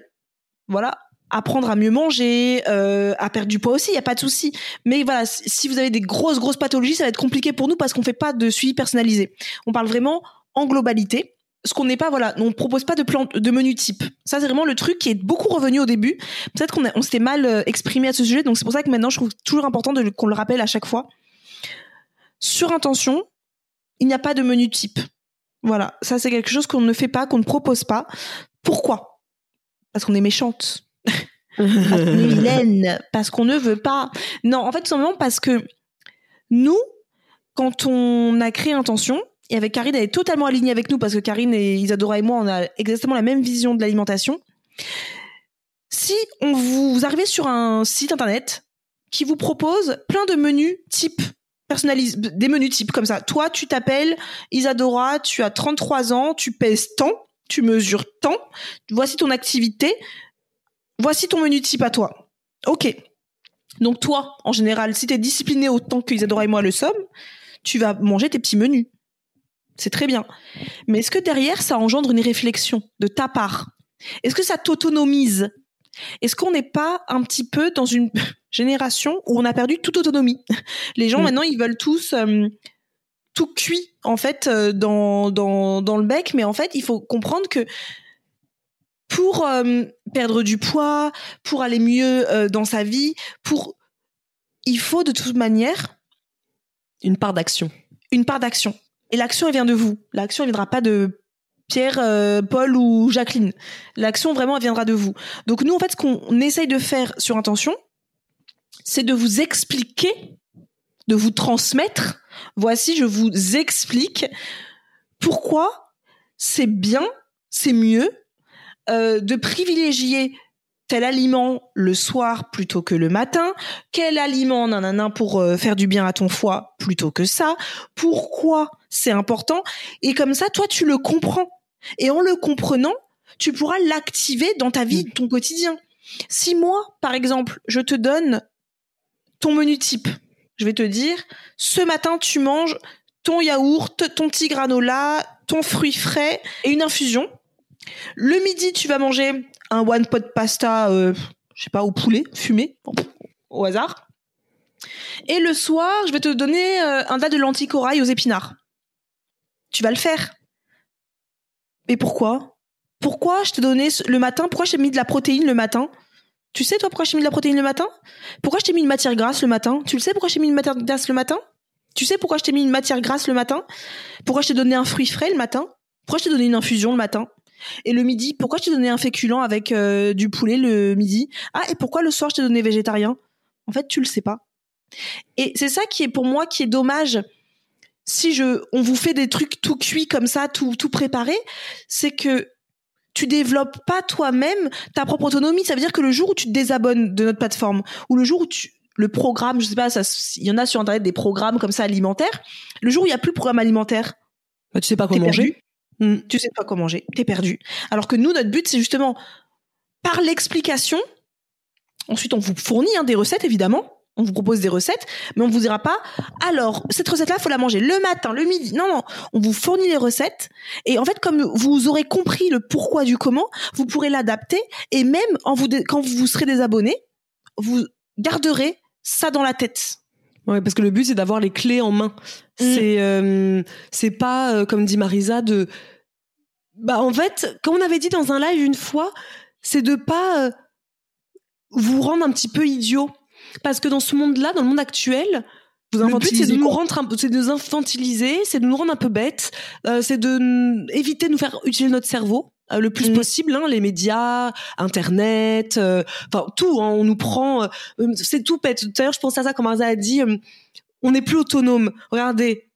voilà, apprendre à mieux manger, euh, à perdre du poids aussi, il y a pas de souci. Mais voilà, si vous avez des grosses grosses pathologies, ça va être compliqué pour nous parce qu'on fait pas de suivi personnalisé. On parle vraiment en globalité. Ce qu'on n'est pas, voilà, on propose pas de plan de menu type. Ça, c'est vraiment le truc qui est beaucoup revenu au début. Peut-être qu'on on s'était mal euh, exprimé à ce sujet, donc c'est pour ça que maintenant, je trouve toujours important qu'on le rappelle à chaque fois. Sur intention, il n'y a pas de menu type. Voilà, ça c'est quelque chose qu'on ne fait pas, qu'on ne propose pas. Pourquoi? Parce qu'on est méchante. Parce qu'on. Parce qu'on ne veut pas. Non, en fait, tout simplement parce que nous, quand on a créé Intention, et avec Karine, elle est totalement alignée avec nous parce que Karine et Isadora et moi, on a exactement la même vision de l'alimentation. Si on vous, vous arrivez sur un site internet qui vous propose plein de menus type personnalisés, des menus types comme ça. Toi, tu t'appelles Isadora, tu as 33 ans, tu pèses tant, tu mesures tant, voici ton activité, voici ton menu type à toi. Ok. Donc toi, en général, si tu es discipliné autant que Isadora et moi le sommes, tu vas manger tes petits menus. C'est très bien. Mais est-ce que derrière, ça engendre une réflexion de ta part? Est-ce que ça t'autonomise? Est-ce qu'on n'est pas un petit peu dans une génération où on a perdu toute autonomie? Les gens, Mm. maintenant, ils veulent tous euh, tout cuit, en fait, euh, dans, dans, dans le bec. Mais en fait, il faut comprendre que pour euh, perdre du poids, pour aller mieux euh, dans sa vie, pour... Il faut de toute manière Une part d'action. une part d'action. Et l'action, elle vient de vous. L'action, elle viendra pas de Pierre, euh, Paul ou Jacqueline. L'action, vraiment, elle viendra de vous. Donc nous, en fait, ce qu'on essaye de faire sur Intention, c'est de vous expliquer, de vous transmettre. Voici, je vous explique pourquoi c'est bien, c'est mieux euh, de privilégier tel aliment le soir plutôt que le matin, quel aliment nanana pour euh, faire du bien à ton foie plutôt que ça, pourquoi c'est important et comme ça toi tu le comprends et en le comprenant tu pourras l'activer dans ta vie, ton quotidien. Si moi par exemple je te donne ton menu type, je vais te dire ce matin tu manges ton yaourt, ton petit granola, ton fruit frais et une infusion. Le midi, tu vas manger un one pot pasta, euh, je sais pas, au poulet, fumé, au hasard. Et le soir, je vais te donner euh, un tas de lentilles corail aux épinards. Tu vas le faire. Mais pourquoi? Pourquoi je t'ai donné ce- le matin? Pourquoi je t'ai mis de la protéine le matin? Tu sais, toi, pourquoi je t'ai mis de la protéine le matin? Pourquoi je t'ai mis une matière grasse le matin? Tu le sais pourquoi je t'ai mis une matière grasse le matin? Tu sais pourquoi je t'ai mis une matière grasse le matin? Pourquoi je t'ai donné un fruit frais le matin? Pourquoi je t'ai donné une infusion le matin? Et le midi, pourquoi je t'ai donné un féculent avec euh, du poulet le midi? Ah, et pourquoi le soir je t'ai donné végétarien? En fait, tu le sais pas. Et c'est ça qui est pour moi qui est dommage. Si je, on vous fait des trucs tout cuits comme ça, tout tout préparé, c'est que tu développes pas toi-même ta propre autonomie. Ça veut dire que le jour où tu te désabonnes de notre plateforme ou le jour où tu le programme, je sais pas, ça, il y en a sur internet des programmes comme ça alimentaires. Le jour où il y a plus de programme alimentaire, Bah, tu sais pas quoi manger. perdu. Mm. Tu sais pas quoi manger, t'es perdu. Alors que nous, notre but, c'est justement par l'explication. Ensuite, on vous fournit hein, des recettes, évidemment. on vous propose des recettes, mais on vous dira pas, alors, cette recette-là, faut la manger le matin, le midi. Non, non. On vous fournit les recettes. Et en fait, comme vous aurez compris le pourquoi du comment, vous pourrez l'adapter. Et même en vous, quand vous serez désabonné, vous garderez ça dans la tête. Ouais, parce que le but, c'est d'avoir les clés en main. Mm. C'est, euh, c'est pas, euh, comme dit Marisa, de, bah, en fait, comme on avait dit dans un live une fois, c'est de pas euh, vous rendre un petit peu idiot parce que dans ce monde-là, dans le monde actuel, vous le but c'est de nous rendre, c'est de nous infantiliser, c'est de nous rendre un peu bêtes, euh, c'est de éviter de nous faire utiliser notre cerveau euh, le plus mm. possible. Hein, les médias, Internet, euh, enfin tout. Hein, on nous prend, c'est tout bête. D'ailleurs, je pensais à ça comme Arza a dit, on n'est plus autonome. Regardez,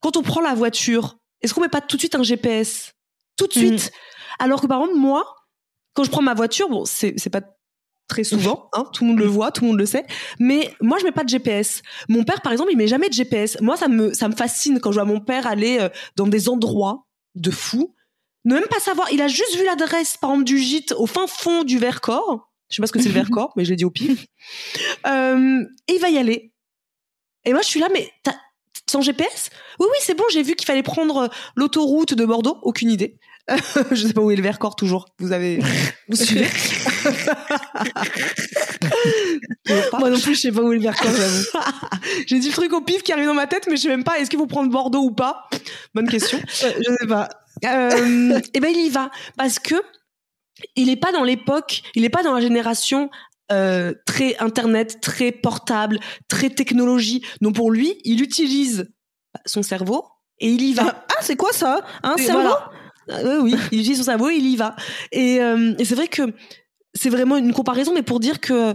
quand on prend la voiture, est-ce qu'on met pas tout de suite un GPS Tout de suite. Mm. Alors que par exemple, moi, quand je prends ma voiture, bon, c'est pas très souvent, hein, tout le monde le voit, tout le monde le sait. Mais moi, je mets pas de GPS. Mon père, par exemple, il met jamais de GPS. Moi, ça me ça me fascine quand je vois mon père aller euh, dans des endroits de fou, ne même pas savoir. Il a juste vu l'adresse, par exemple, du gîte au fin fond du Vercors. Je sais pas ce que c'est le Vercors, mais je l'ai dit au pif. Euh, et il va y aller. Et moi, je suis là, mais sans GPS Oui, oui, c'est bon. J'ai vu qu'il fallait prendre l'autoroute de Bordeaux. Aucune idée. je sais pas où est le Vercors toujours. Vous avez, vous suivez? Moi non plus, je sais pas où est le Vercors, J'ai dit le truc au pif qui arrive dans ma tête, mais je sais même pas. Est-ce qu'il faut prendre Bordeaux ou pas? Bonne question. Euh, je sais pas. Euh, et eh ben il y va parce que il est pas dans l'époque, il est pas dans la génération euh, très internet, très portable, très technologie. Donc pour lui, il utilise son cerveau et il y va. Ah, c'est quoi ça Un cerveau euh, oui, il utilise son cerveau, il y va. Et, euh, et c'est vrai que c'est vraiment une comparaison, mais pour dire que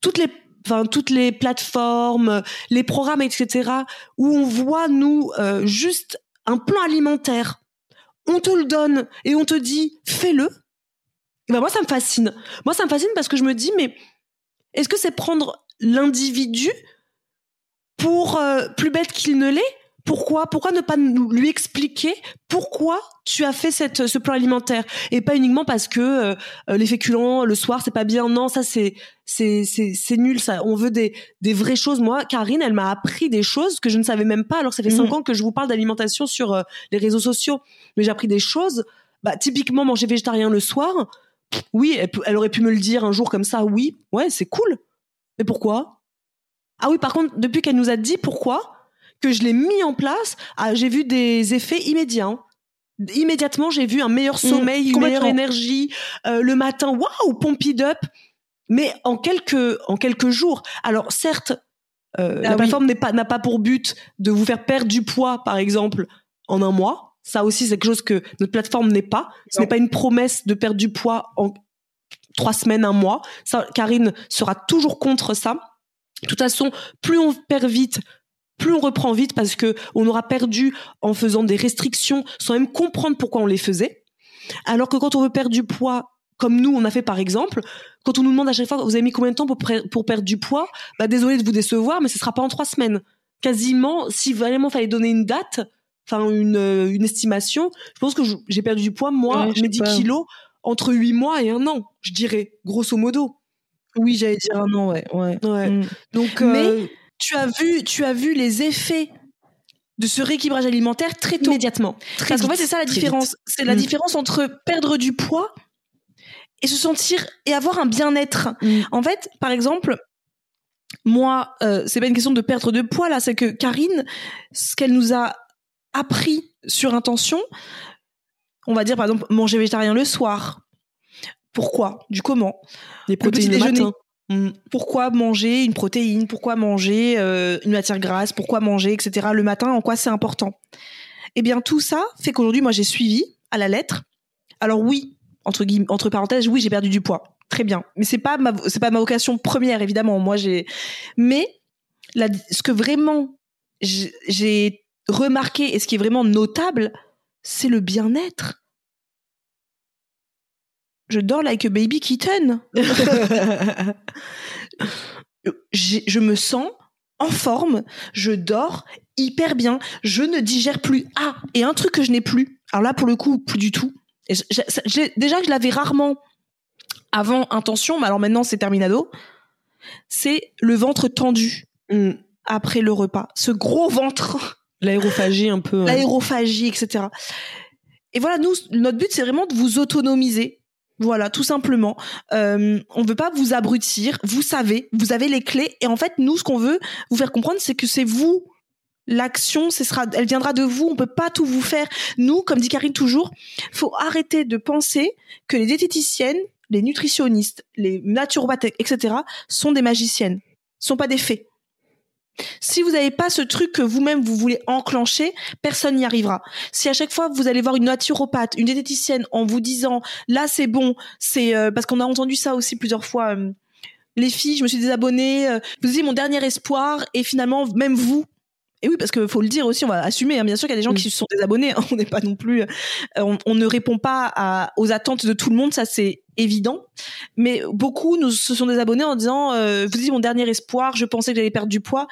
toutes les enfin toutes les plateformes, les programmes, etc., où on voit nous euh, juste un plan alimentaire, on te le donne et on te dit fais-le. Ben moi ça me fascine. Moi ça me fascine parce que je me dis mais est-ce que c'est prendre l'individu pour plus bête qu'il ne l'est? Pourquoi? Pourquoi ne pas lui expliquer pourquoi tu as fait cette ce plan alimentaire? Et pas uniquement parce que euh, les féculents le soir c'est pas bien. Non ça c'est c'est c'est nul ça. On veut des des vraies choses. Moi Karine elle m'a appris des choses que je ne savais même pas. Alors ça fait cinq mhm. ans que je vous parle d'alimentation sur euh, les réseaux sociaux. Mais j'ai appris des choses. Bah typiquement manger végétarien le soir oui elle, elle aurait pu me le dire un jour comme ça oui ouais c'est cool mais pourquoi? Ah oui par contre depuis qu'elle nous a dit pourquoi que je l'ai mis en place, ah, j'ai vu des effets immédiats. Hein. Immédiatement, j'ai vu un meilleur mmh, sommeil, une meilleure énergie. Euh, le matin, waouh, pump up. Mais en quelques en quelques jours. Alors certes, euh, ah la plateforme n'est pas n'a pas pour but de vous faire perdre du poids, par exemple, en un mois. Ça aussi, c'est quelque chose que notre plateforme n'est pas. Ce n'est pas une promesse de perdre du poids en trois semaines, un mois. Ça, Karine sera toujours contre ça. De toute façon, plus on perd vite, plus on reprend vite parce que on aura perdu en faisant des restrictions sans même comprendre pourquoi on les faisait. Alors que quand on veut perdre du poids, comme nous on a fait par exemple, quand on nous demande à chaque fois vous avez mis combien de temps pour, pour perdre du poids, bah désolé de vous décevoir, mais ce sera pas en trois semaines. Quasiment, si vraiment fallait donner une date, enfin une, euh, une estimation, je pense que j'ai perdu du poids moi, mes 10 kilos entre 8 mois et un an, je dirais, grosso modo. Oui, j'allais dire un an, ouais. ouais. Mm. Donc, mais euh, tu as vu, tu as vu les effets de ce rééquilibrage alimentaire très tôt. Immédiatement. Parce qu'en fait, c'est ça la différence. C'est la mm. différence entre perdre du poids et se sentir et avoir un bien-être. Mm. En fait, par exemple, moi, euh, c'est pas une question de perdre de poids là, c'est que Karine, ce qu'elle nous a appris sur intention, on va dire par exemple manger végétarien le soir. Pourquoi? Du comment? Les protéines le matin. Mm. Pourquoi manger une protéine? Pourquoi manger euh, une matière grasse? Pourquoi manger, etc. Le matin, en quoi c'est important? Eh bien, tout ça fait qu'aujourd'hui, moi, j'ai suivi à la lettre. Alors oui, entre guillemets, entre parenthèses, oui, j'ai perdu du poids. Très bien, mais c'est pas ma, c'est pas ma vocation première, évidemment. Moi, j'ai, mais ce que vraiment j'ai remarqué et ce qui est vraiment notable, c'est le bien-être je dors like a baby kitten. je me sens en forme, je dors hyper bien, je ne digère plus. Ah, et un truc que je n'ai plus. Alors là, pour le coup, plus du tout. déjà que je l'avais rarement avant intention, mais alors maintenant c'est terminado. c'est le ventre tendu mm. après le repas. Ce gros ventre. L'aérophagie un peu. L'aérophagie, etc. Et voilà, nous, notre but, c'est vraiment de vous autonomiser. Voilà, tout simplement. Euh, on veut pas vous abrutir. Vous savez, vous avez les clés. Et en fait, nous, ce qu'on veut vous faire comprendre, c'est que c'est vous l'action, ce sera, elle viendra de vous. On peut pas tout vous faire. Nous, comme dit Karine toujours, faut arrêter de penser que les diététiciennes, les nutritionnistes, les naturopathes, etc., sont des magiciennes, sont pas des fées. Si vous n'avez pas ce truc que vous-même vous voulez enclencher, personne n'y arrivera. Si à chaque fois vous allez voir une naturopathe, une diététicienne en vous disant là c'est bon, c'est euh, parce qu'on a entendu ça aussi plusieurs fois. Euh, les filles, je me suis désabonnée. Euh, vous dites mon dernier espoir et finalement même vous, et oui, parce qu'il faut le dire aussi, on va assumer. Hein. Bien sûr qu'il y a des gens qui se sont désabonnés. Hein. On n'est pas non plus, on, ne répond pas à, aux attentes de tout le monde, ça c'est évident. Mais beaucoup nous se sont désabonnés en disant, euh, vous dites mon dernier espoir, je pensais que j'allais perdre du poids.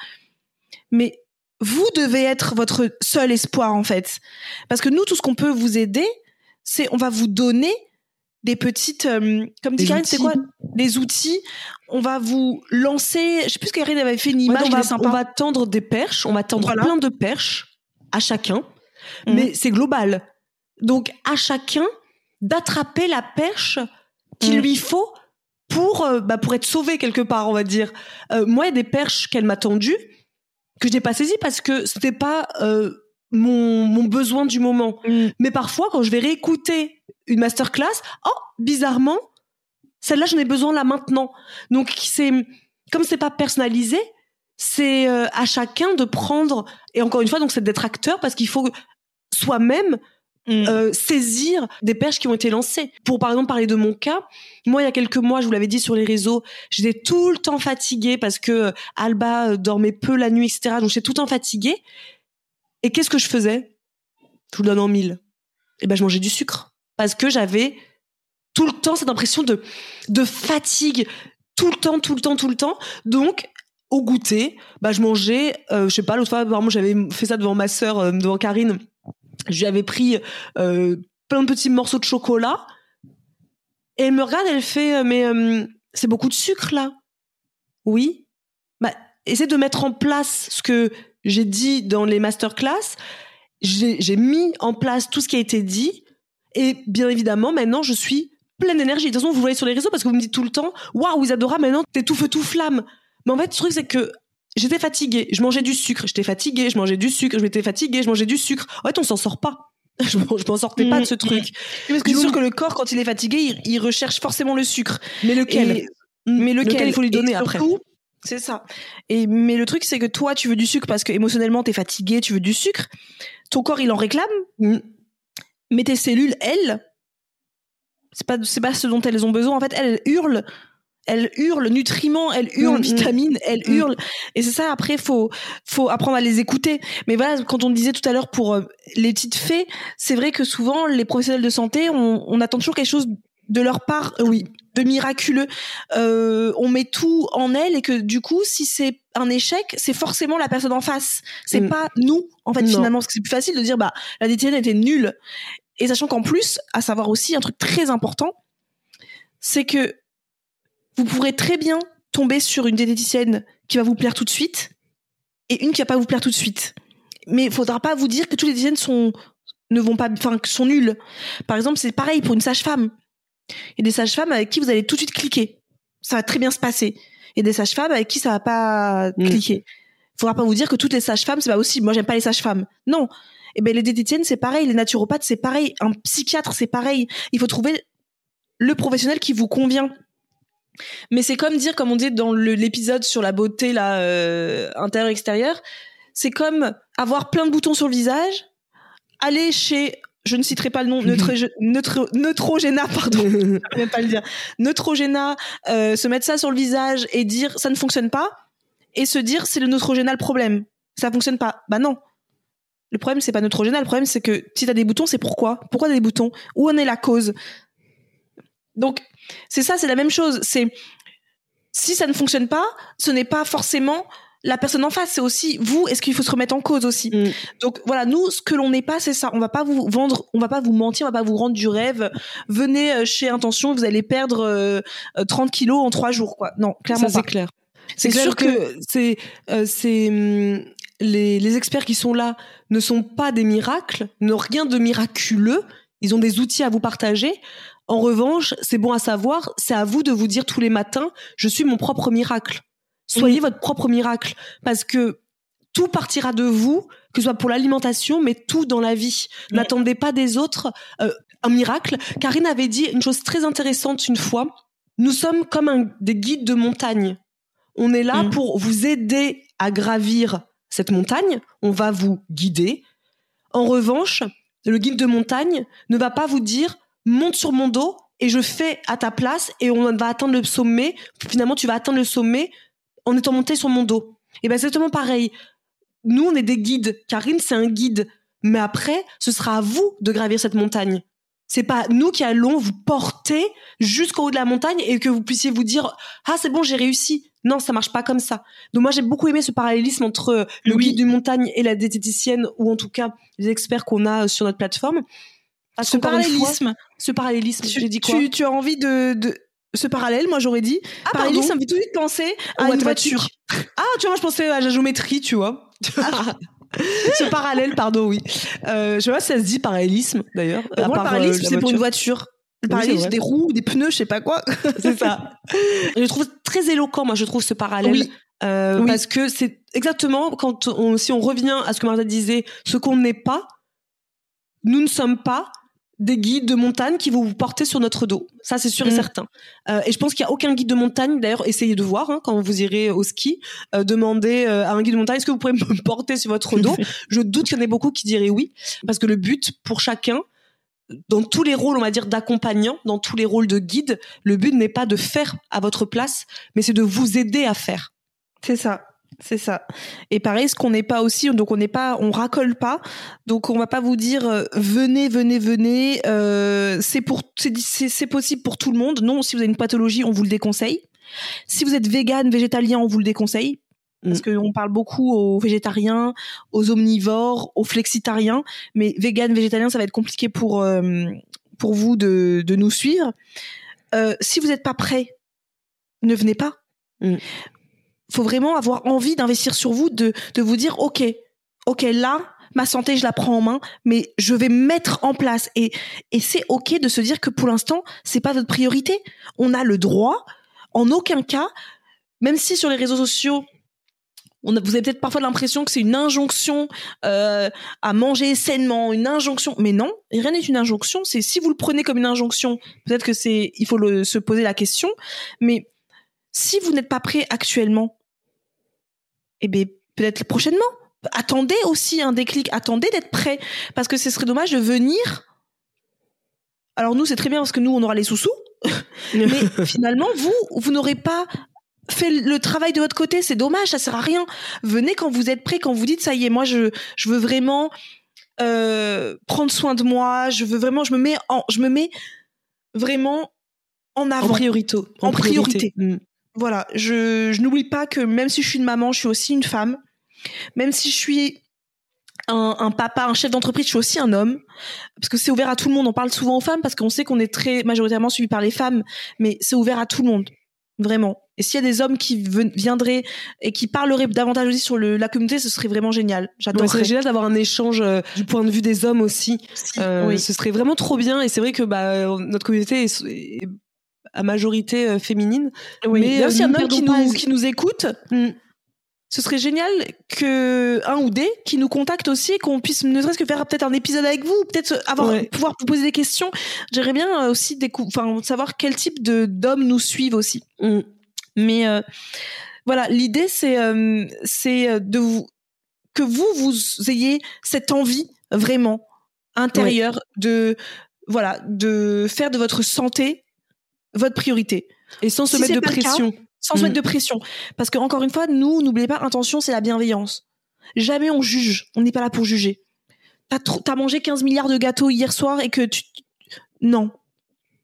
Mais vous devez être votre seul espoir en fait, parce que nous, tout ce qu'on peut vous aider, c'est on va vous donner des petites, euh, comme dit Karine, c'est quoi Des outils. On va vous lancer. Je sais plus ce Karine avait fait une image. on, va, tendre des perches. On va tendre plein de perches à chacun, mhm. mais c'est global. Donc à chacun d'attraper la perche qu'il mhm. lui faut pour euh, bah, pour être sauvé quelque part, on va dire. Euh, moi, il y a des perches qu'elle m'a tendues que je n'ai pas saisies parce que c'était pas mon, mon besoin du moment. Mhm. Mais parfois, quand je vais réécouter une masterclass. Oh, bizarrement, celle-là, j'en ai besoin là maintenant. Donc, c'est comme c'est pas personnalisé, c'est euh, à chacun de prendre. Et encore une fois, donc c'est d'être acteur parce qu'il faut soi-même mm. euh, saisir des perches qui ont été lancées. Pour par exemple parler de mon cas, moi il y a quelques mois, je vous l'avais dit sur les réseaux, j'étais tout le temps fatiguée parce que euh, Alba dormait peu la nuit, etc. Donc j'étais tout le temps fatiguée. Et qu'est-ce que je faisais? Je vous le donne en mille. Et eh ben je mangeais du sucre parce que j'avais tout le temps cette impression de, de fatigue, tout le temps, tout le temps, tout le temps. Donc, au goûter, bah, je mangeais, euh, je sais pas, l'autre fois, vraiment, j'avais fait ça devant ma sœur, euh, devant Karine. Je lui avais pris euh, plein de petits morceaux de chocolat. Et elle me regarde, elle fait, mais c'est beaucoup de sucre là. Oui. Bah, essaie de mettre en place ce que j'ai dit dans les masterclass. J'ai mis en place tout ce qui a été dit. Et bien évidemment, maintenant, je suis pleine d'énergie. De toute façon, vous voyez sur les réseaux parce que vous me dites tout le temps, waouh, Isadora, maintenant, t'es tout feu, tout flamme. Mais en fait, le truc, c'est que j'étais fatiguée, je mangeais du sucre, j'étais fatiguée, je mangeais du sucre, j'étais fatiguée, je mangeais du sucre. En fait, on s'en sort pas. je, m'en sortais pas de ce mm. truc. Parce que c'est sûr que le corps, quand il est fatigué, il, recherche forcément le sucre. Mais lequel mm. Mais lequel, il faut lui donner après. C'est ça. Et mais le truc c'est que toi tu veux du sucre parce que émotionnellement t'es fatigué, tu veux du sucre. Ton corps il en réclame. Mm mais tes cellules, elles, c'est pas, c'est pas ce dont elles ont besoin. En fait, elles, hurlent elles hurlent nutriments, elles hurlent mm, mm. vitamines, elles mm. hurlent. Et c'est ça, après, faut, faut apprendre à les écouter. Mais voilà, quand on disait tout à l'heure pour euh, les petites fées, c'est vrai que souvent, les professionnels de santé, on, on attend toujours quelque chose de leur part, euh, oui, de miraculeux. Euh, on met tout en elles et que du coup, si c'est un échec, c'est forcément la personne en face. C'est mm. pas nous, en fait, finalement, parce que c'est plus facile de dire, bah, la diététicienne était nulle. Et sachant qu'en plus, à savoir aussi un truc très important, c'est que vous pourrez très bien tomber sur une diététicienne qui va vous plaire tout de suite et une qui va pas vous plaire tout de suite. Mais il faudra pas vous dire que toutes les diététiciennes sont ne vont pas, enfin, sont nulles. Par exemple, c'est pareil pour une sage-femme. Il y a des sages-femmes avec qui vous allez tout de suite cliquer. Ça va très bien se passer. Il y a des sages-femmes avec qui ça va pas mm. cliquer. Il faudra pas vous dire que toutes les sages-femmes, c'est pas possible. Moi, j'aime pas les sages-femmes. Non. Et eh ben, les diététiciennes, c'est pareil. Les naturopathes, c'est pareil. Un psychiatre, c'est pareil. Il faut trouver le professionnel qui vous convient. Mais c'est comme dire, comme on dit dans l'épisode sur la beauté, là, euh, intérieure, extérieure. C'est comme avoir plein de boutons sur le visage, aller chez je ne citerai pas le nom, neutre, Neutrogena, pardon, je même pas le dire, Neutrogena, euh, se mettre ça sur le visage et dire ça ne fonctionne pas, et se dire c'est le Neutrogena le problème, ça fonctionne pas. Bah non. Le problème c'est pas Neutrogena, le problème c'est que si t'as des boutons, c'est pourquoi? Pourquoi t'as des boutons? Où en est la cause? Donc c'est ça, c'est la même chose. C'est si ça ne fonctionne pas, ce n'est pas forcément la personne en face, c'est aussi vous. Est-ce qu'il faut se remettre en cause aussi? Mm. Donc voilà, nous, ce que l'on n'est pas, c'est ça. On va pas vous vendre, on va pas vous mentir, on va pas vous rendre du rêve. Venez euh, chez Intention, vous allez perdre euh, euh, 30 kilos en trois jours, quoi. Non, clairement Ça c'est clair. C'est sûr que c'est euh, c'est hum, les, les experts qui sont là ne sont pas des miracles, n'ont rien de miraculeux. Ils ont des outils à vous partager. En revanche, c'est bon à savoir, c'est à vous de vous dire tous les matins, je suis mon propre miracle. Soyez votre propre miracle, parce que tout partira de vous, que ce soit pour l'alimentation, mais tout dans la vie. N'attendez pas des autres euh, un miracle. Karine avait dit une chose très intéressante une fois. Nous sommes comme un, des guides de montagne. On est là Mm. pour vous aider à gravir cette montagne. On va vous guider. En revanche, le guide de montagne ne va pas vous dire monte sur mon dos et je fais à ta place et on va atteindre le sommet. Finalement, tu vas atteindre le sommet en étant monté sur mon dos. Et ben exactement pareil. Nous, on est des guides. Karine, c'est un guide. Mais après, ce sera à vous de gravir cette montagne. C'est pas nous qui allons vous porter jusqu'au haut de la montagne et que vous puissiez vous dire ah c'est bon j'ai réussi. Non, ça marche pas comme ça. Donc moi j'ai beaucoup aimé ce parallélisme entre le Oui. guide du montagne et la diététicienne ou en tout cas les experts qu'on a sur notre plateforme. Ce parallélisme, ce parallélisme, tu, j'ai dit quoi tu, tu as envie de, de ce parallèle, moi j'aurais dit. Ah, parallélisme, pardon. ça me fait tout de suite penser à une voiture. Ah, tu vois, moi je pensais à la géométrie, tu vois. Ce parallèle, pardon, oui. Euh, je sais pas si ça se dit parallélisme, d'ailleurs. Euh, moi, le euh, parallélisme, la c'est pour une voiture. Le parallélisme, des roues, des pneus, je sais pas quoi. C'est ça. Je trouve très éloquent, moi, je trouve ce parallèle. Oui. Euh, Oui. Parce que c'est exactement quand on, si on revient à ce que Martha disait, ce qu'on n'est pas, nous ne sommes pas des guides de montagne qui vont vous porter sur notre dos. Ça, c'est sûr et Mm. certain. Euh, et je pense qu'il n'y a aucun guide de montagne, d'ailleurs, essayez de voir hein, quand vous irez au ski, euh, demandez euh, à un guide de montagne, est-ce que vous pouvez me porter sur votre dos? Je doute qu'il y en ait beaucoup qui diraient oui, parce que le but pour chacun, dans tous les rôles, on va dire, d'accompagnant, dans tous les rôles de guide, le but n'est pas de faire à votre place, mais c'est de vous aider à faire. C'est ça. C'est ça. Et pareil, ce qu'on n'est pas aussi, donc on n'est pas, on racole pas, donc on va pas vous dire euh, venez, venez, venez. euh, c'est pour, c'est possible pour tout le monde. Non, si vous avez une pathologie, on vous le déconseille. Si vous êtes vegan, végétalien, on vous le déconseille parce Mm. qu'on parle beaucoup aux végétariens, aux omnivores, aux flexitariens, mais vegan, végétalien, ça va être compliqué pour euh, pour vous de de nous suivre. Euh, si vous n'êtes pas prêt, ne venez pas Mm. Faut vraiment avoir envie d'investir sur vous, de, de vous dire, OK, OK, là, ma santé, je la prends en main, mais je vais mettre en place. Et, et c'est OK de se dire que pour l'instant, c'est pas votre priorité. On a le droit, en aucun cas, même si sur les réseaux sociaux, on a, vous avez peut-être parfois l'impression que c'est une injonction euh, à manger sainement, une injonction. Mais non, rien n'est une injonction. C'est si vous le prenez comme une injonction, peut-être que c'est, il faut le, se poser la question. Mais si vous n'êtes pas prêt actuellement, eh bien, peut-être prochainement. Attendez aussi un déclic, attendez d'être prêt, parce que ce serait dommage de venir. Alors nous, c'est très bien parce que nous, on aura les sous-sous, mais finalement, vous, vous n'aurez pas fait le travail de votre côté. C'est dommage, ça sert à rien. Venez quand vous êtes prêt, quand vous dites ça y est, moi, je, je veux vraiment euh, prendre soin de moi. Je veux vraiment, je me mets, en, je me mets vraiment en En avant. priorité. En priorité. Mm. Voilà, je, je n'oublie pas que même si je suis une maman, je suis aussi une femme. Même si je suis un, un papa, un chef d'entreprise, je suis aussi un homme. Parce que c'est ouvert à tout le monde. On parle souvent aux femmes parce qu'on sait qu'on est très majoritairement suivi par les femmes. Mais c'est ouvert à tout le monde. Vraiment. Et s'il y a des hommes qui viendraient et qui parleraient davantage aussi sur le, la communauté, ce serait vraiment génial. J'adorerais. c'est génial d'avoir un échange euh, du point de vue des hommes aussi. Si, Euh, oui. Ce serait vraiment trop bien. Et c'est vrai que bah, notre communauté est, est à majorité euh, féminine. Oui. mais, euh, s'il y a un nous homme qui nous, qui nous écoute, Mm. ce serait génial que un ou des qui nous contactent aussi qu'on puisse ne serait-ce que faire peut-être un épisode avec vous, peut-être avoir Ouais. pouvoir vous poser des questions. J'aimerais bien euh, aussi enfin savoir quel type de d'hommes nous suivent aussi. Mm. Mais euh, voilà, l'idée c'est euh, c'est euh, de vous que vous vous ayez cette envie vraiment intérieure de voilà de faire de votre santé votre priorité Et sans se Si mettre de cas, pression. sans se Mm. mettre de pression. Parce que encore une fois, nous, n'oubliez pas, intention, c'est la bienveillance. Jamais on juge. On n'est pas là pour juger. T'as trop- t'as mangé 15 milliards de gâteaux hier soir et que tu, non.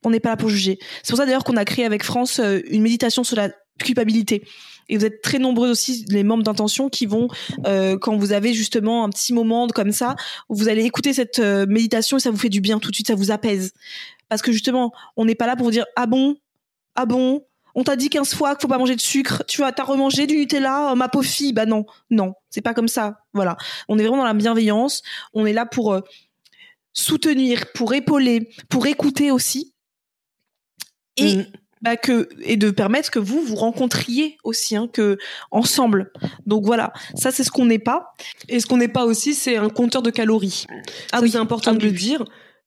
On n'est pas là pour juger. C'est pour ça d'ailleurs qu'on a créé avec France euh, une méditation sur la culpabilité. Et vous êtes très nombreux aussi, les membres d'intention, qui vont, euh, quand vous avez justement un petit moment comme ça, vous allez écouter cette euh, méditation et ça vous fait du bien tout de suite, ça vous apaise. Parce que justement, on n'est pas là pour dire ah bon, ah bon, on t'a dit 15 fois qu'il faut pas manger de sucre, tu vois, t'as remangé du Nutella, oh, ma pauvre fille, bah non, non, c'est pas comme ça. Voilà, on est vraiment dans la bienveillance, on est là pour euh, soutenir, pour épauler, pour écouter aussi. Et mm bah que et de permettre que vous vous rencontriez aussi hein, que ensemble. Donc voilà, ça c'est ce qu'on n'est pas. Et ce qu'on n'est pas aussi, c'est un compteur de calories. Ah oui, c'est important ah de le dire.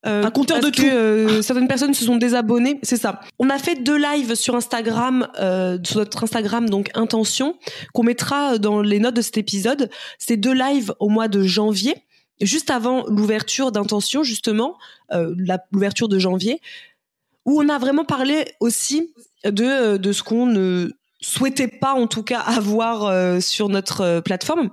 Euh, un compteur de tout. Euh, certaines personnes se sont désabonnées, c'est ça. On a fait deux lives sur Instagram, euh, sur notre Instagram donc Intention, qu'on mettra dans les notes de cet épisode. C'est deux lives au mois de janvier, juste avant l'ouverture d'Intention justement, l'ouverture de janvier où on a vraiment parlé aussi de, de ce qu'on ne souhaitait pas en tout cas avoir sur notre plateforme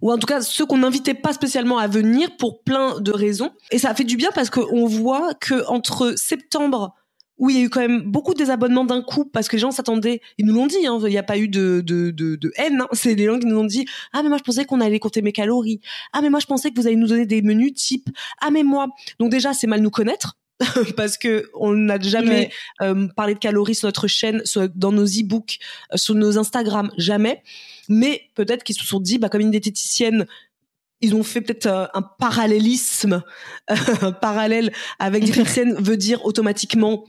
ou en tout cas ceux qu'on n'invitait pas spécialement à venir pour plein de raisons. Et ça a fait du bien parce qu'on voit que entre septembre où il y a eu quand même beaucoup de désabonnements d'un coup parce que les gens s'attendaient, ils nous l'ont dit, hein, il n'y a pas eu de, de, de, haine, hein. c'est les gens qui nous ont dit ah mais moi je pensais qu'on allait compter mes calories, ah mais moi je pensais que vous allez nous donner des menus type, ah mais moi donc déjà c'est mal nous connaître parce que on n'a jamais euh, parlé de calories sur notre chaîne, dans nos e-books, euh, sur nos Instagram, jamais. Mais peut-être qu'ils se sont dit, bah, comme une diététicienne, ils ont fait peut-être euh, un parallélisme, un parallèle avec diététicienne veut dire automatiquement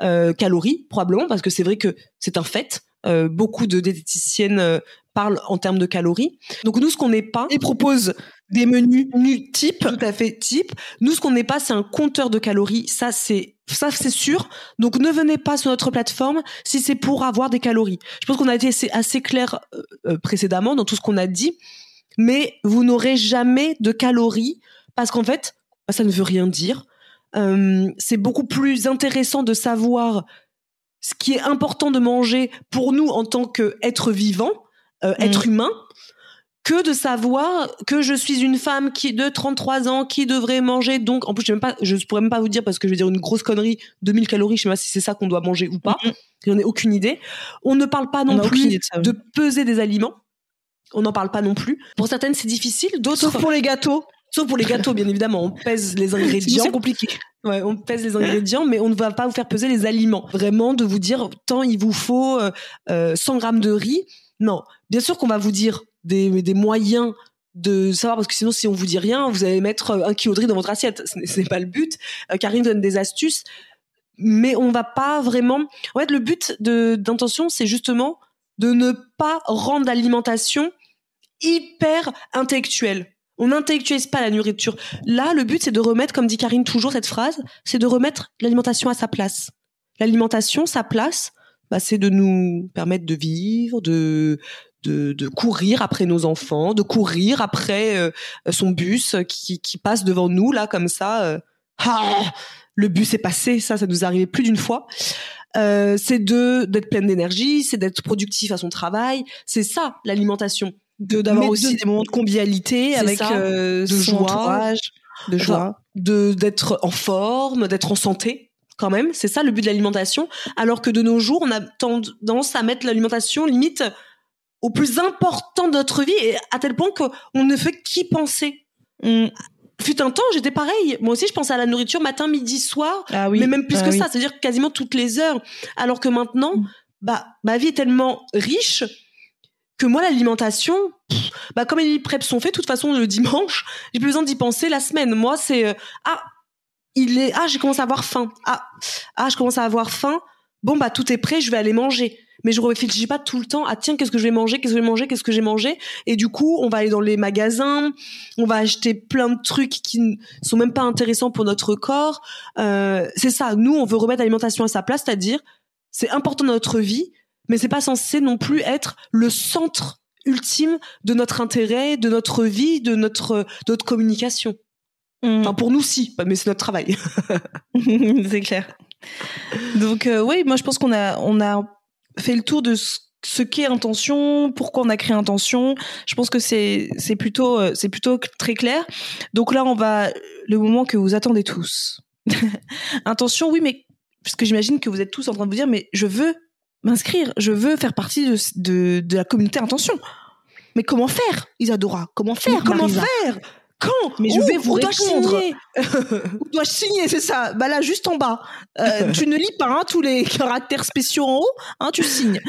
calories, probablement, parce que c'est vrai que c'est un fait. beaucoup de diététiciennes parlent en termes de calories. Donc nous, ce qu'on n'est pas, ils proposent des menus nu type tout à fait type nous ce qu'on n'est pas c'est un compteur de calories. Ça c'est ça c'est sûr. Donc ne venez pas sur notre plateforme si c'est pour avoir des calories. Je pense qu'on a été assez, clair euh, euh, précédemment dans tout ce qu'on a dit. Mais vous n'aurez jamais de calories parce qu'en fait bah, ça ne veut rien dire. Euh, c'est beaucoup plus intéressant de savoir ce qui est important de manger pour nous en tant qu'être vivant être mm. humain que de savoir que je suis une femme qui de 33 ans qui devrait manger. Donc en plus je même pas je pourrais même pas vous dire parce que je vais dire une grosse connerie 2000 calories je sais pas si c'est ça qu'on doit manger ou pas. Mm j'en ai aucune idée. On ne parle pas non plus de, peser des aliments. On n'en parle pas non plus. Pour certaines c'est difficile d'autres sauf pour les gâteaux. Sauf pour les gâteaux bien évidemment. On pèse les ingrédients. c'est compliqué. Ouais, on pèse les ingrédients, mais on ne va pas vous faire peser les aliments. Vraiment, de vous dire, tant il vous faut euh, 100 euh, grammes de riz. Non, bien sûr qu'on va vous dire des, moyens de savoir parce que sinon si on vous dit rien vous allez mettre un kilo dans votre assiette. Ce n'est pas le but. Euh, Karine donne des astuces mais on va pas vraiment en fait le but d'intention c'est justement de ne pas rendre l'alimentation hyper intellectuelle. On n'intellectualise pas la nourriture. Là le but c'est de remettre comme dit Karine toujours cette phrase c'est de remettre l'alimentation à sa place. L'alimentation sa place bah, c'est de nous permettre de vivre, de, de, de, courir après nos enfants, de courir après euh, son bus qui, qui, passe devant nous là comme ça. Euh, ah, le bus est passé, ça, ça nous arrivait plus d'une fois. Euh, c'est de d'être pleine d'énergie, c'est d'être productif à son travail. C'est ça l'alimentation. De d'avoir aussi des moments de convivialité avec euh, de joie, de joie, de d'être en forme, d'être en santé quand même. C'est ça le but de l'alimentation. Alors que de nos jours, on a tendance à mettre l'alimentation limite au plus important de notre vie et à tel point qu'on ne fait qu'y penser. Mm. Fut un temps, j'étais pareil. Moi aussi, je pensais à la nourriture matin, midi, soir, ah oui. mais même plus ah que ça, c'est-à-dire quasiment toutes les heures. Alors que maintenant, mm. bah, ma vie est tellement riche que moi, l'alimentation, bah, comme les prep sont faits, de toute façon, le dimanche, j'ai plus besoin d'y penser la semaine. Moi, c'est, euh, ah, il est, ah, j'ai commencé à avoir faim. Ah, ah, je commence à avoir faim. Bon, bah, tout est prêt, je vais aller manger mais je réfléchis pas tout le temps à tiens qu'est-ce que je vais manger qu'est-ce que je vais manger qu'est-ce que j'ai mangé. Et du coup on va aller dans les magasins on va acheter plein de trucs qui ne sont même pas intéressants pour notre corps. Euh, c'est ça. Nous on veut remettre l'alimentation à sa place c'est-à-dire c'est important dans notre vie mais c'est pas censé non plus être le centre ultime de notre intérêt de notre vie de notre de notre communication mmh. enfin pour nous si mais c'est notre travail. C'est clair. Donc euh, oui moi je pense qu'on a on a fait le tour de ce qu'est intention, pourquoi on a créé intention. Je pense que c'est c'est plutôt euh, c'est plutôt très clair. Donc là, on va le moment que vous attendez tous. intention, oui, mais puisque j'imagine que vous êtes tous en train de vous dire, mais je veux m'inscrire, je veux faire partie de, de, de la communauté intention. Mais comment faire, Isadora? Comment faire Comment Marisa? faire? Quand Mais je Où vais vous doit répondre. signer. Où dois-je signer C'est ça? Bah là, juste en bas. Euh, tu ne lis pas hein, tous les caractères spéciaux en haut. Hein, tu signes.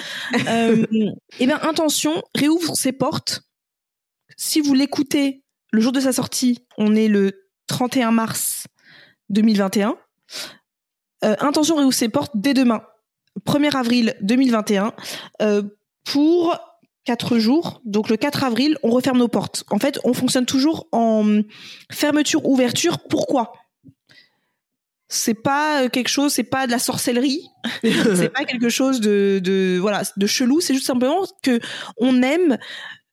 Euh, eh bien, intention réouvre ses portes. Si vous l'écoutez le jour de sa sortie, on est le 31 mars 2021. Euh, intention réouvre ses portes dès demain, 1er avril 2021, euh, pour 4 jours. Donc le 4 avril, on referme nos portes. En fait, on fonctionne toujours en fermeture-ouverture. Pourquoi? C'est pas euh, quelque chose, c'est pas de la sorcellerie, c'est pas quelque chose de, de voilà de chelou. C'est juste simplement que on aime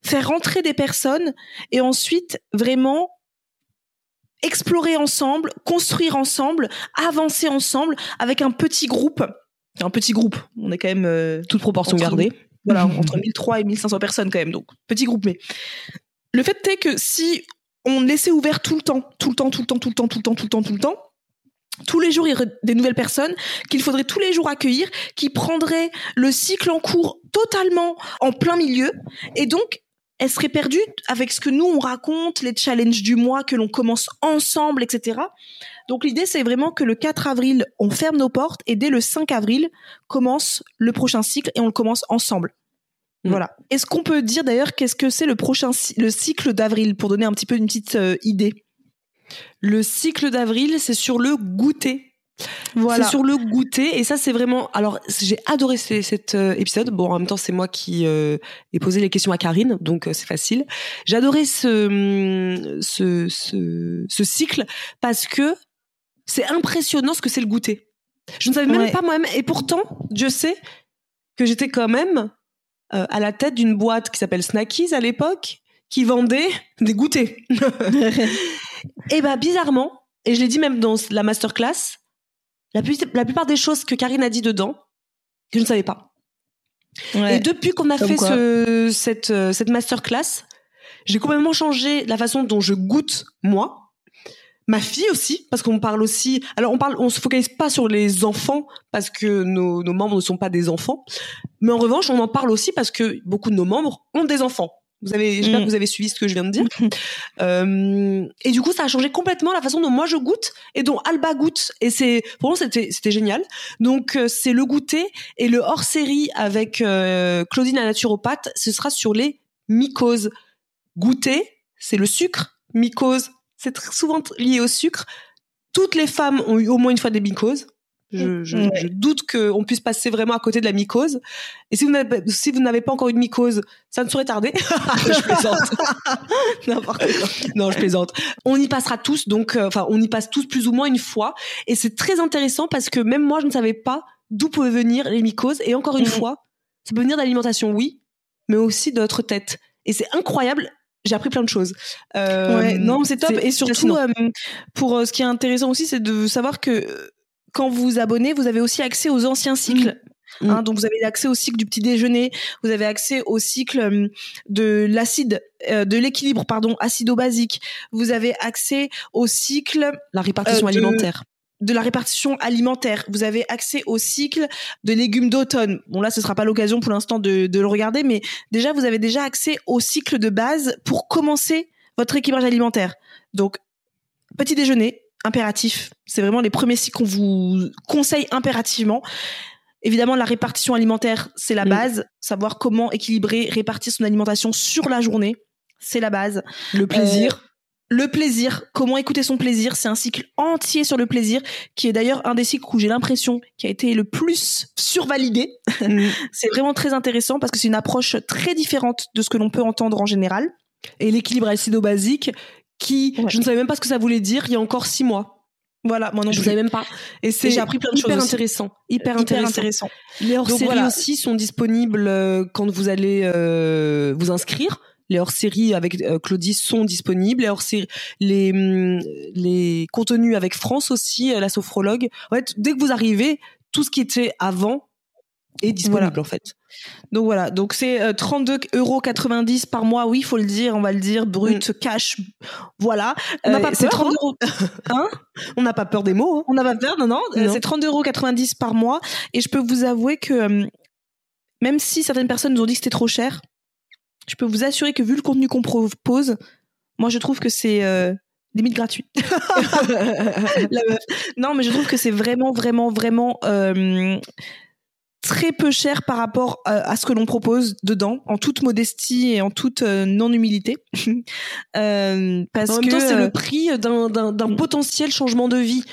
faire rentrer des personnes et ensuite vraiment explorer ensemble, construire ensemble, avancer ensemble avec un petit groupe. Un petit groupe. On est quand même euh, Toute proportion gardée. Voilà, entre 1300 et 1500 personnes quand même, donc petit groupe. Mais le fait est que si on laissait ouvert tout le temps, tout le temps, tout le temps, tout le temps, tout le temps, tout le temps, tout le temps, tous les jours il y aurait des nouvelles personnes qu'il faudrait tous les jours accueillir, qui prendraient le cycle en cours totalement en plein milieu, et donc elle serait perdue avec ce que nous on raconte, les challenges du mois que l'on commence ensemble, etc. Donc l'idée c'est vraiment que le 4 avril on ferme nos portes et dès le 5 avril commence le prochain cycle et on le commence ensemble. Mm. Voilà. Est-ce qu'on peut dire d'ailleurs qu'est-ce que c'est le prochain le cycle d'avril pour donner un petit peu une petite euh, idée? Le cycle d'avril, c'est sur le goûter. Voilà. C'est sur le goûter et ça c'est vraiment. Alors j'ai adoré ce- cet euh, épisode. Bon en même temps c'est moi qui euh, ai posé les questions à Karine donc euh, c'est facile. J'ai adoré ce, hum, ce ce ce cycle parce que c'est impressionnant ce que c'est le goûter. Je ne savais même Ouais. pas moi-même et pourtant je sais que j'étais quand même euh, à la tête d'une boîte qui s'appelle Snackies à l'époque qui vendait des goûters. Et bah bizarrement, et je l'ai dit même dans la masterclass, la, plupart des choses que Karine a dit dedans, je ne savais pas. Ouais. Et depuis qu'on a Comme fait ce, cette, euh, cette masterclass, j'ai complètement changé la façon dont je goûte moi. Ma fille aussi, parce qu'on parle aussi. Alors on parle, on se focalise pas sur les enfants parce que nos, nos membres ne sont pas des enfants, mais en revanche on en parle aussi parce que beaucoup de nos membres ont des enfants. Vous avez, j'espère Mm. que vous avez suivi ce que je viens de dire. Euh, et du coup, ça a changé complètement la façon dont moi je goûte et dont Alba goûte. Et c'est, pour moi, c'était, c'était génial. Donc, euh, c'est le goûter et le hors série avec euh, Claudine la naturopathe. Ce sera sur les mycoses. Goûter, c'est le sucre. Mycose, c'est très souvent lié au sucre. Toutes les femmes ont eu au moins une fois des mycoses. Je, je, Ouais. je doute qu'on puisse passer vraiment à côté de la mycose. Et si vous n'avez, si vous n'avez pas encore eu de mycose, ça ne saurait tarder. je plaisante. Non, je plaisante. On y passera tous, donc, euh, enfin, on y passe tous plus ou moins une fois. Et c'est très intéressant parce que même moi, je ne savais pas d'où pouvaient venir les mycoses. Et encore une Mhm. fois, ça peut venir d'alimentation, oui, mais aussi de notre tête. Et c'est incroyable. J'ai appris plein de choses. Euh, Ouais, non, c'est top. Et surtout, euh, pour euh, ce qui est intéressant aussi, c'est de savoir que quand vous vous abonnez, vous avez aussi accès aux anciens cycles. Mm. Hein, donc vous avez accès au cycle du petit déjeuner, vous avez accès au cycle euh, de l'acide, euh, de l'équilibre pardon, acido-basique. Vous avez accès au cycle la répartition euh, de- alimentaire. de la répartition alimentaire. Vous avez accès au cycle de légumes d'automne. Bon là, ce sera pas l'occasion pour l'instant de, de le regarder, mais déjà vous avez déjà accès au cycle de base pour commencer votre équilibrage alimentaire. Donc petit déjeuner impératif. C'est vraiment les premiers cycles qu'on vous conseille impérativement. Évidemment, la répartition alimentaire, c'est la Mm. base. Savoir comment équilibrer, répartir son alimentation sur la journée, c'est la base. Le plaisir. Le plaisir, comment écouter son plaisir, c'est un cycle entier sur le plaisir, qui est d'ailleurs un des cycles où j'ai l'impression qui a été le plus survalidé. Mm. C'est vraiment très intéressant parce que c'est une approche très différente de ce que l'on peut entendre en général. Et l'équilibre acido-basique, qui, Ouais. je ne savais même pas ce que ça voulait dire il y a encore six mois. Voilà, moi non je ne plus. savais même pas. Et c'est j'ai appris plein de hyper choses intéressant. Hyper, Hyper intéressant. intéressant. Les hors-séries voilà. aussi sont disponibles euh, quand vous allez euh, vous inscrire. Les hors-séries avec euh, Claudie sont disponibles. Les hors-séries, les hum, les contenus avec France aussi, euh, la sophrologue. En fait, dès que vous arrivez, tout ce qui était avant est disponible Voilà. en fait. Donc voilà, donc c'est euh, 32,90 euros par mois, oui, faut le dire, on va le dire, brut, cash, voilà. On n'a Euh, pas peur, 32 euros. Hein? On n'a pas peur des mots. hein. On n'a pas peur, non, non. Euh, Non. C'est 32,90 euros par mois. Et je peux vous avouer que euh, même si certaines personnes nous ont dit que c'était trop cher, je peux vous assurer que vu le contenu qu'on propose, moi je trouve que c'est limite gratuit. non, mais je trouve que c'est vraiment, vraiment, vraiment très peu cher par rapport euh, à, ce que l'on propose dedans, en toute modestie et en toute euh, non-humilité. euh, parce en même que c'est le prix d'un, d'un, d'un mm. potentiel changement de vie.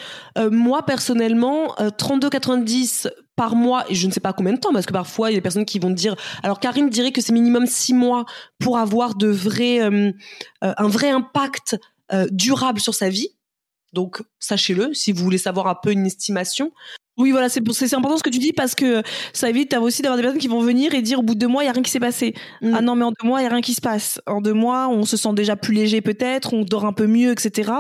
moi, personnellement, 32,90 par mois, et je ne sais pas combien de temps, parce que parfois, il y a des personnes qui vont dire... Alors, Karine dirait que c'est minimum 6 mois pour avoir de vrais, un vrai impact durable sur sa vie. Donc, sachez-le, si vous voulez savoir un peu une estimation. Oui, voilà, c'est c'est important ce que tu dis parce que ça évite aussi d'avoir des personnes qui vont venir et dire au bout de deux mois il y a rien qui s'est passé. Mm. Ah non, mais en deux mois il y a rien qui se passe. En deux mois on se sent déjà plus léger peut-être, on dort un peu mieux, etc.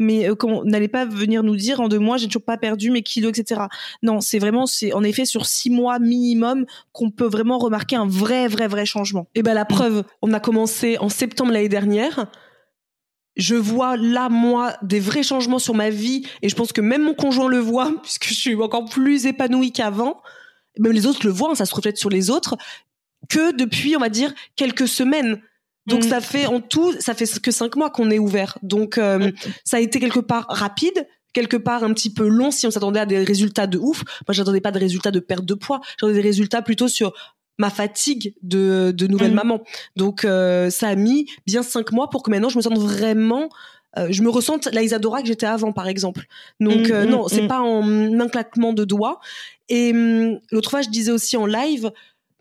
Mais euh, qu'on n'allait pas venir nous dire en deux mois j'ai toujours pas perdu mes kilos, etc. Non, c'est vraiment c'est en effet sur six mois minimum qu'on peut vraiment remarquer un vrai vrai vrai changement. Et ben la preuve, on a commencé en septembre l'année dernière je vois là moi des vrais changements sur ma vie et je pense que même mon conjoint le voit puisque je suis encore plus épanouie qu'avant. Même les autres le voient hein, ça se reflète sur les autres que depuis on va dire quelques semaines. Donc mm. ça fait en tout ça fait que cinq mois qu'on est ouvert. Donc euh, ça a été quelque part rapide quelque part un petit peu long si on s'attendait à des résultats de ouf. Moi j'attendais pas de résultats de perte de poids. J'attendais des résultats plutôt sur ma fatigue de, de nouvelle mm. maman. Donc euh, ça a mis bien cinq mois pour que maintenant je me sente vraiment euh, je me ressente la Isadora que j'étais avant par exemple. Donc mm, euh, mm, non, c'est pas en un claquement de doigts. Et l'autre fois je disais aussi en live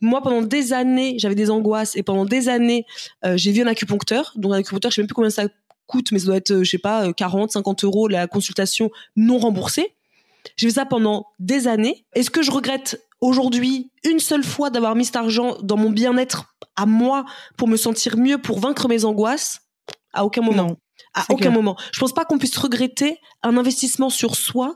moi pendant des années, j'avais des angoisses et pendant des années, j'ai vu un acupuncteur. Donc un acupuncteur, je sais même plus combien ça coûte mais ça doit être je sais pas 40 50 euros la consultation non remboursée. J'ai fait ça pendant des années. Est-ce que je regrette aujourd'hui une seule fois d'avoir mis cet argent dans mon bien-être à moi pour me sentir mieux, pour vaincre mes angoisses À aucun moment. à aucun moment. Je pense pas qu'on puisse regretter un investissement sur soi,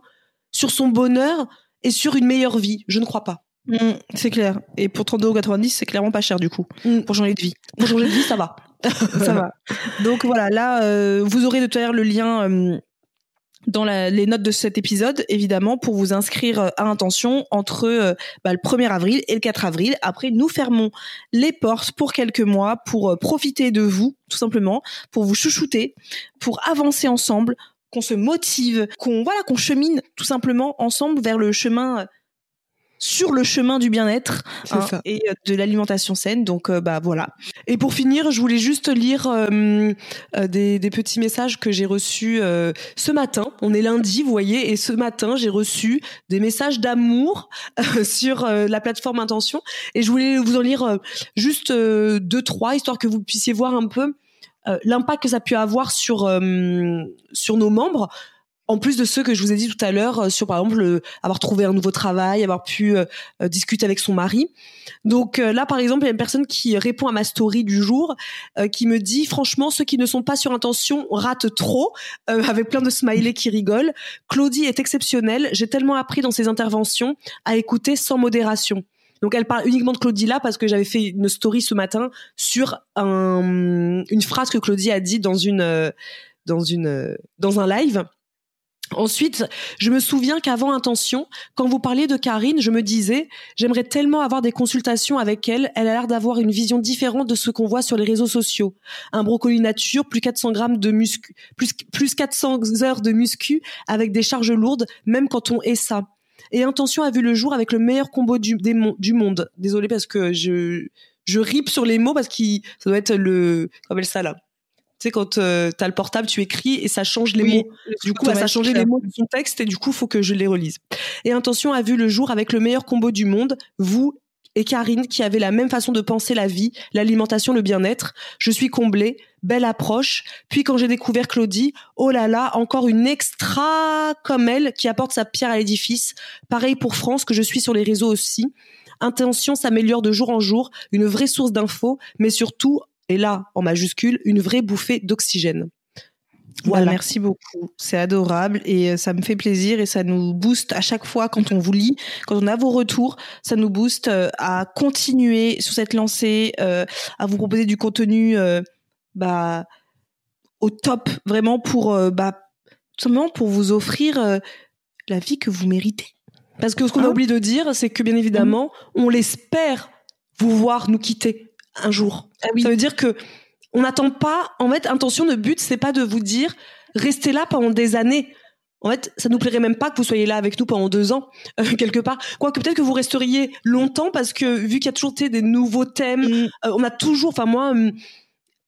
sur son bonheur et sur une meilleure vie. Je ne crois pas. Mmh, c'est clair. Et pour 32,90 c'est clairement pas cher du coup. Mmh. Pour changer de vie. Pour changer de vie, ça va. ça va. Donc voilà, là, euh, vous aurez de toute le lien euh, dans la, les notes de cet épisode, évidemment, pour vous inscrire euh, à intention entre euh, bah, le 1er avril et le 4 avril. Après, nous fermons les portes pour quelques mois pour euh, profiter de vous, tout simplement, pour vous chouchouter, pour avancer ensemble, qu'on se motive, qu'on voilà, qu'on chemine tout simplement ensemble vers le chemin sur le chemin du bien-être hein, et euh, de l'alimentation saine. Donc euh, bah voilà. Et pour finir, je voulais juste lire euh, des, des, petits messages que j'ai reçus ce matin. On est lundi, vous voyez, et ce matin j'ai reçu des messages d'amour sur la plateforme Intention. Et je voulais vous en lire juste deux trois histoire que vous puissiez voir un peu l'impact que ça a pu avoir sur sur nos membres en plus de ceux que je vous ai dit tout à l'heure euh, sur par exemple avoir trouvé un nouveau travail, avoir pu euh, euh, discuter avec son mari. Donc là par exemple, il y a une personne qui répond à ma story du jour qui me dit franchement ceux qui ne sont pas sur intention ratent trop avec plein de smileys qui rigolent. Claudie est exceptionnelle, j'ai tellement appris dans ses interventions à écouter sans modération. Donc elle parle uniquement de Claudie là parce que j'avais fait une story ce matin sur un, une phrase que Claudie a dit dans une dans une dans un live Ensuite, je me souviens qu'avant Intention, quand vous parliez de Karine, je me disais, j'aimerais tellement avoir des consultations avec elle. Elle a l'air d'avoir une vision différente de ce qu'on voit sur les réseaux sociaux. Un brocoli nature, plus 400 grammes de muscu, plus, plus 400 heures de muscu avec des charges lourdes, même quand on est ça. Et Intention a vu le jour avec le meilleur combo du, du monde. Désolée parce que je, je ripe sur les mots parce que ça doit être le, comment ça là? Sais, quand euh, tu as le portable, tu écris et ça change les mots. Du coup, ça a changé les mots de son texte et du coup, faut que je les relise. Et Intention a vu le jour avec le meilleur combo du monde, vous et Karine qui avaient la même façon de penser la vie, l'alimentation, le bien-être. Je suis comblée, belle approche. Puis quand j'ai découvert Claudie, oh là là, encore une extra comme elle qui apporte sa pierre à l'édifice. Pareil pour France que je suis sur les réseaux aussi. Intention s'améliore de jour en jour, une vraie source d'infos, mais surtout et là, en majuscule, une vraie bouffée d'oxygène. Bah, voilà. merci beaucoup. C'est adorable et euh, ça me fait plaisir et ça nous booste à chaque fois quand on vous lit, quand on a vos retours, ça nous booste euh, à continuer sur cette lancée, euh, à vous proposer du contenu bah au top vraiment pour bah tout simplement pour vous offrir la vie que vous méritez. Parce que ce qu'on a hein oublié de dire, c'est que bien évidemment, on l'espère vous voir nous quitter un jour. Ah oui. Ça veut dire que on n'attend pas. En fait, intention de but, c'est pas de vous dire restez là pendant des années. En fait, ça nous plairait même pas que vous soyez là avec nous pendant deux ans, euh, quelque part. Quoique peut-être que vous resteriez longtemps parce que vu qu'il y a toujours des nouveaux thèmes, Mm. euh, on a toujours, enfin moi, hum,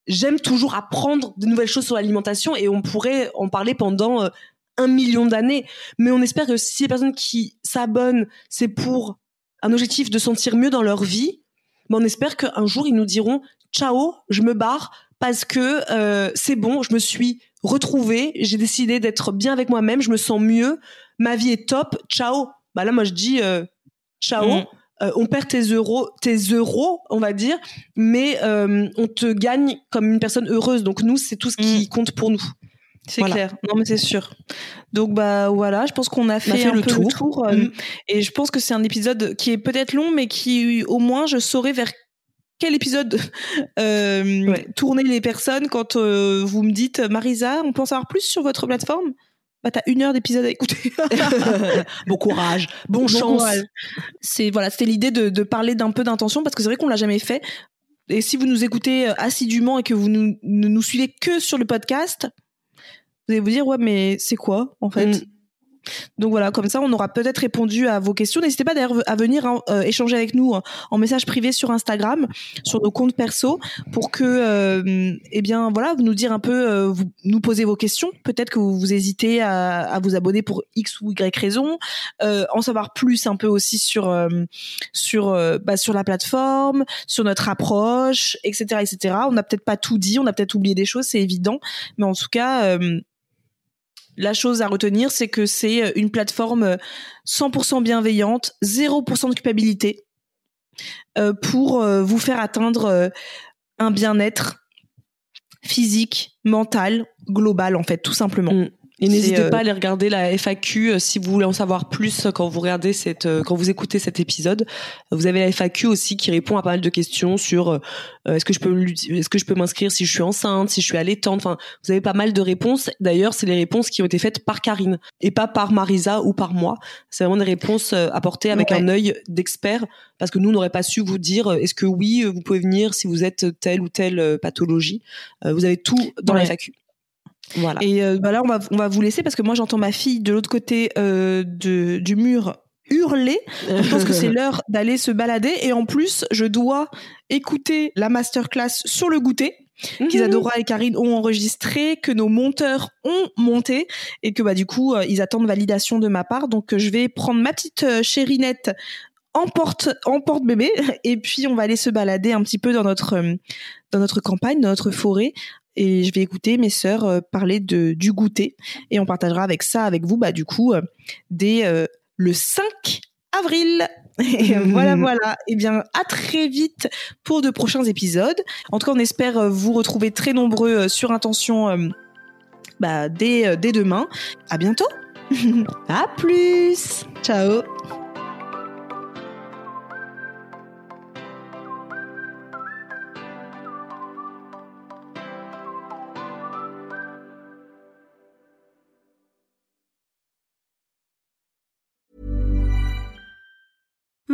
j'aime toujours apprendre de nouvelles choses sur l'alimentation et on pourrait en parler pendant euh, un million d'années. Mais on espère que si les personnes qui s'abonnent, c'est pour un objectif de sentir mieux dans leur vie, ben on espère qu'un jour ils nous diront ciao, je me barre parce que euh, c'est bon, je me suis retrouvée, j'ai décidé d'être bien avec moi-même, je me sens mieux, ma vie est top, ciao. Bah là moi je dis euh, ciao. Mm. Euh, on perd tes euros, tes euros, on va dire, mais on te gagne comme une personne heureuse. Donc nous, c'est tout ce qui compte pour nous. C'est Voilà. clair. Non, mais c'est sûr. Donc, bah voilà, je pense qu'on a fait, fait un le peu tour. le tour. euh, Mm. Et je pense que c'est un épisode qui est peut-être long, mais qui, au moins, je saurai vers quel épisode euh, Ouais. tourner les personnes quand euh, vous me dites Marisa, on peut en savoir plus sur votre plateforme? Bah, t'as une heure d'épisode à écouter. bon courage, bon, Bon chance. C'est voilà, c'était l'idée de, de parler d'un peu d'intention parce que c'est vrai qu'on l'a jamais fait. Et si vous nous écoutez assidûment et que vous nous, ne nous suivez que sur le podcast, vous allez vous dire ouais mais c'est quoi en fait Mm. Donc voilà, comme ça on aura peut-être répondu à vos questions. N'hésitez pas d'ailleurs à venir hein, euh, échanger avec nous euh, en message privé sur Instagram, sur nos comptes perso, pour que euh, eh bien voilà, vous nous dire un peu, euh, vous nous poser vos questions. Peut-être que vous, vous hésitez à, à vous abonner pour X ou Y raison, euh, en savoir plus un peu aussi sur sur bah, sur la plateforme, sur notre approche, etc., etc. On n'a peut-être pas tout dit, on a peut-être oublié des choses, c'est évident, mais en tout cas. Euh, la chose à retenir, c'est que c'est euh, une plateforme euh, 100% bienveillante, 0% de culpabilité, euh, pour euh, vous faire atteindre euh, un bien-être physique, mental, global en fait, tout simplement. Mm. Et n'hésitez euh, pas à aller regarder la FAQ euh, si vous voulez en savoir plus quand vous regardez cette, euh, quand vous écoutez cet épisode. Vous avez la FAQ aussi qui répond à pas mal de questions sur euh, est-ce que je peux est-ce que je peux m'inscrire si je suis enceinte, si je suis allaitante. Enfin, vous avez pas mal de réponses. D'ailleurs, c'est les réponses qui ont été faites par Karine et pas par Marisa ou par moi. C'est vraiment des réponses apportées avec Ouais. un œil d'expert parce que nous n'aurait pas su vous dire est-ce que oui vous pouvez venir si vous êtes telle ou telle pathologie. Vous avez tout dans la. FAQ. Voilà. Et euh, bah là, on va, on va vous laisser parce que moi, j'entends ma fille de l'autre côté euh, de, du mur hurler. Je pense que c'est l'heure d'aller se balader. Et en plus, je dois écouter la masterclass sur le goûter Mhm. qu'Isadora et Karine ont enregistré, que nos monteurs ont monté et que bah du coup, euh, ils attendent validation de ma part. Donc, je vais prendre ma petite chérinette en porte, en porte bébé et puis on va aller se balader un petit peu dans notre dans notre campagne, dans notre forêt et je vais écouter mes sœurs euh, parler de du goûter et on partagera avec ça avec vous bah du coup euh, dès euh, le 5 avril. Et voilà voilà. Et bien à très vite pour de prochains épisodes. En tout cas, on espère vous retrouver très nombreux sur intention bah, dès dès demain. À bientôt. À plus. Ciao.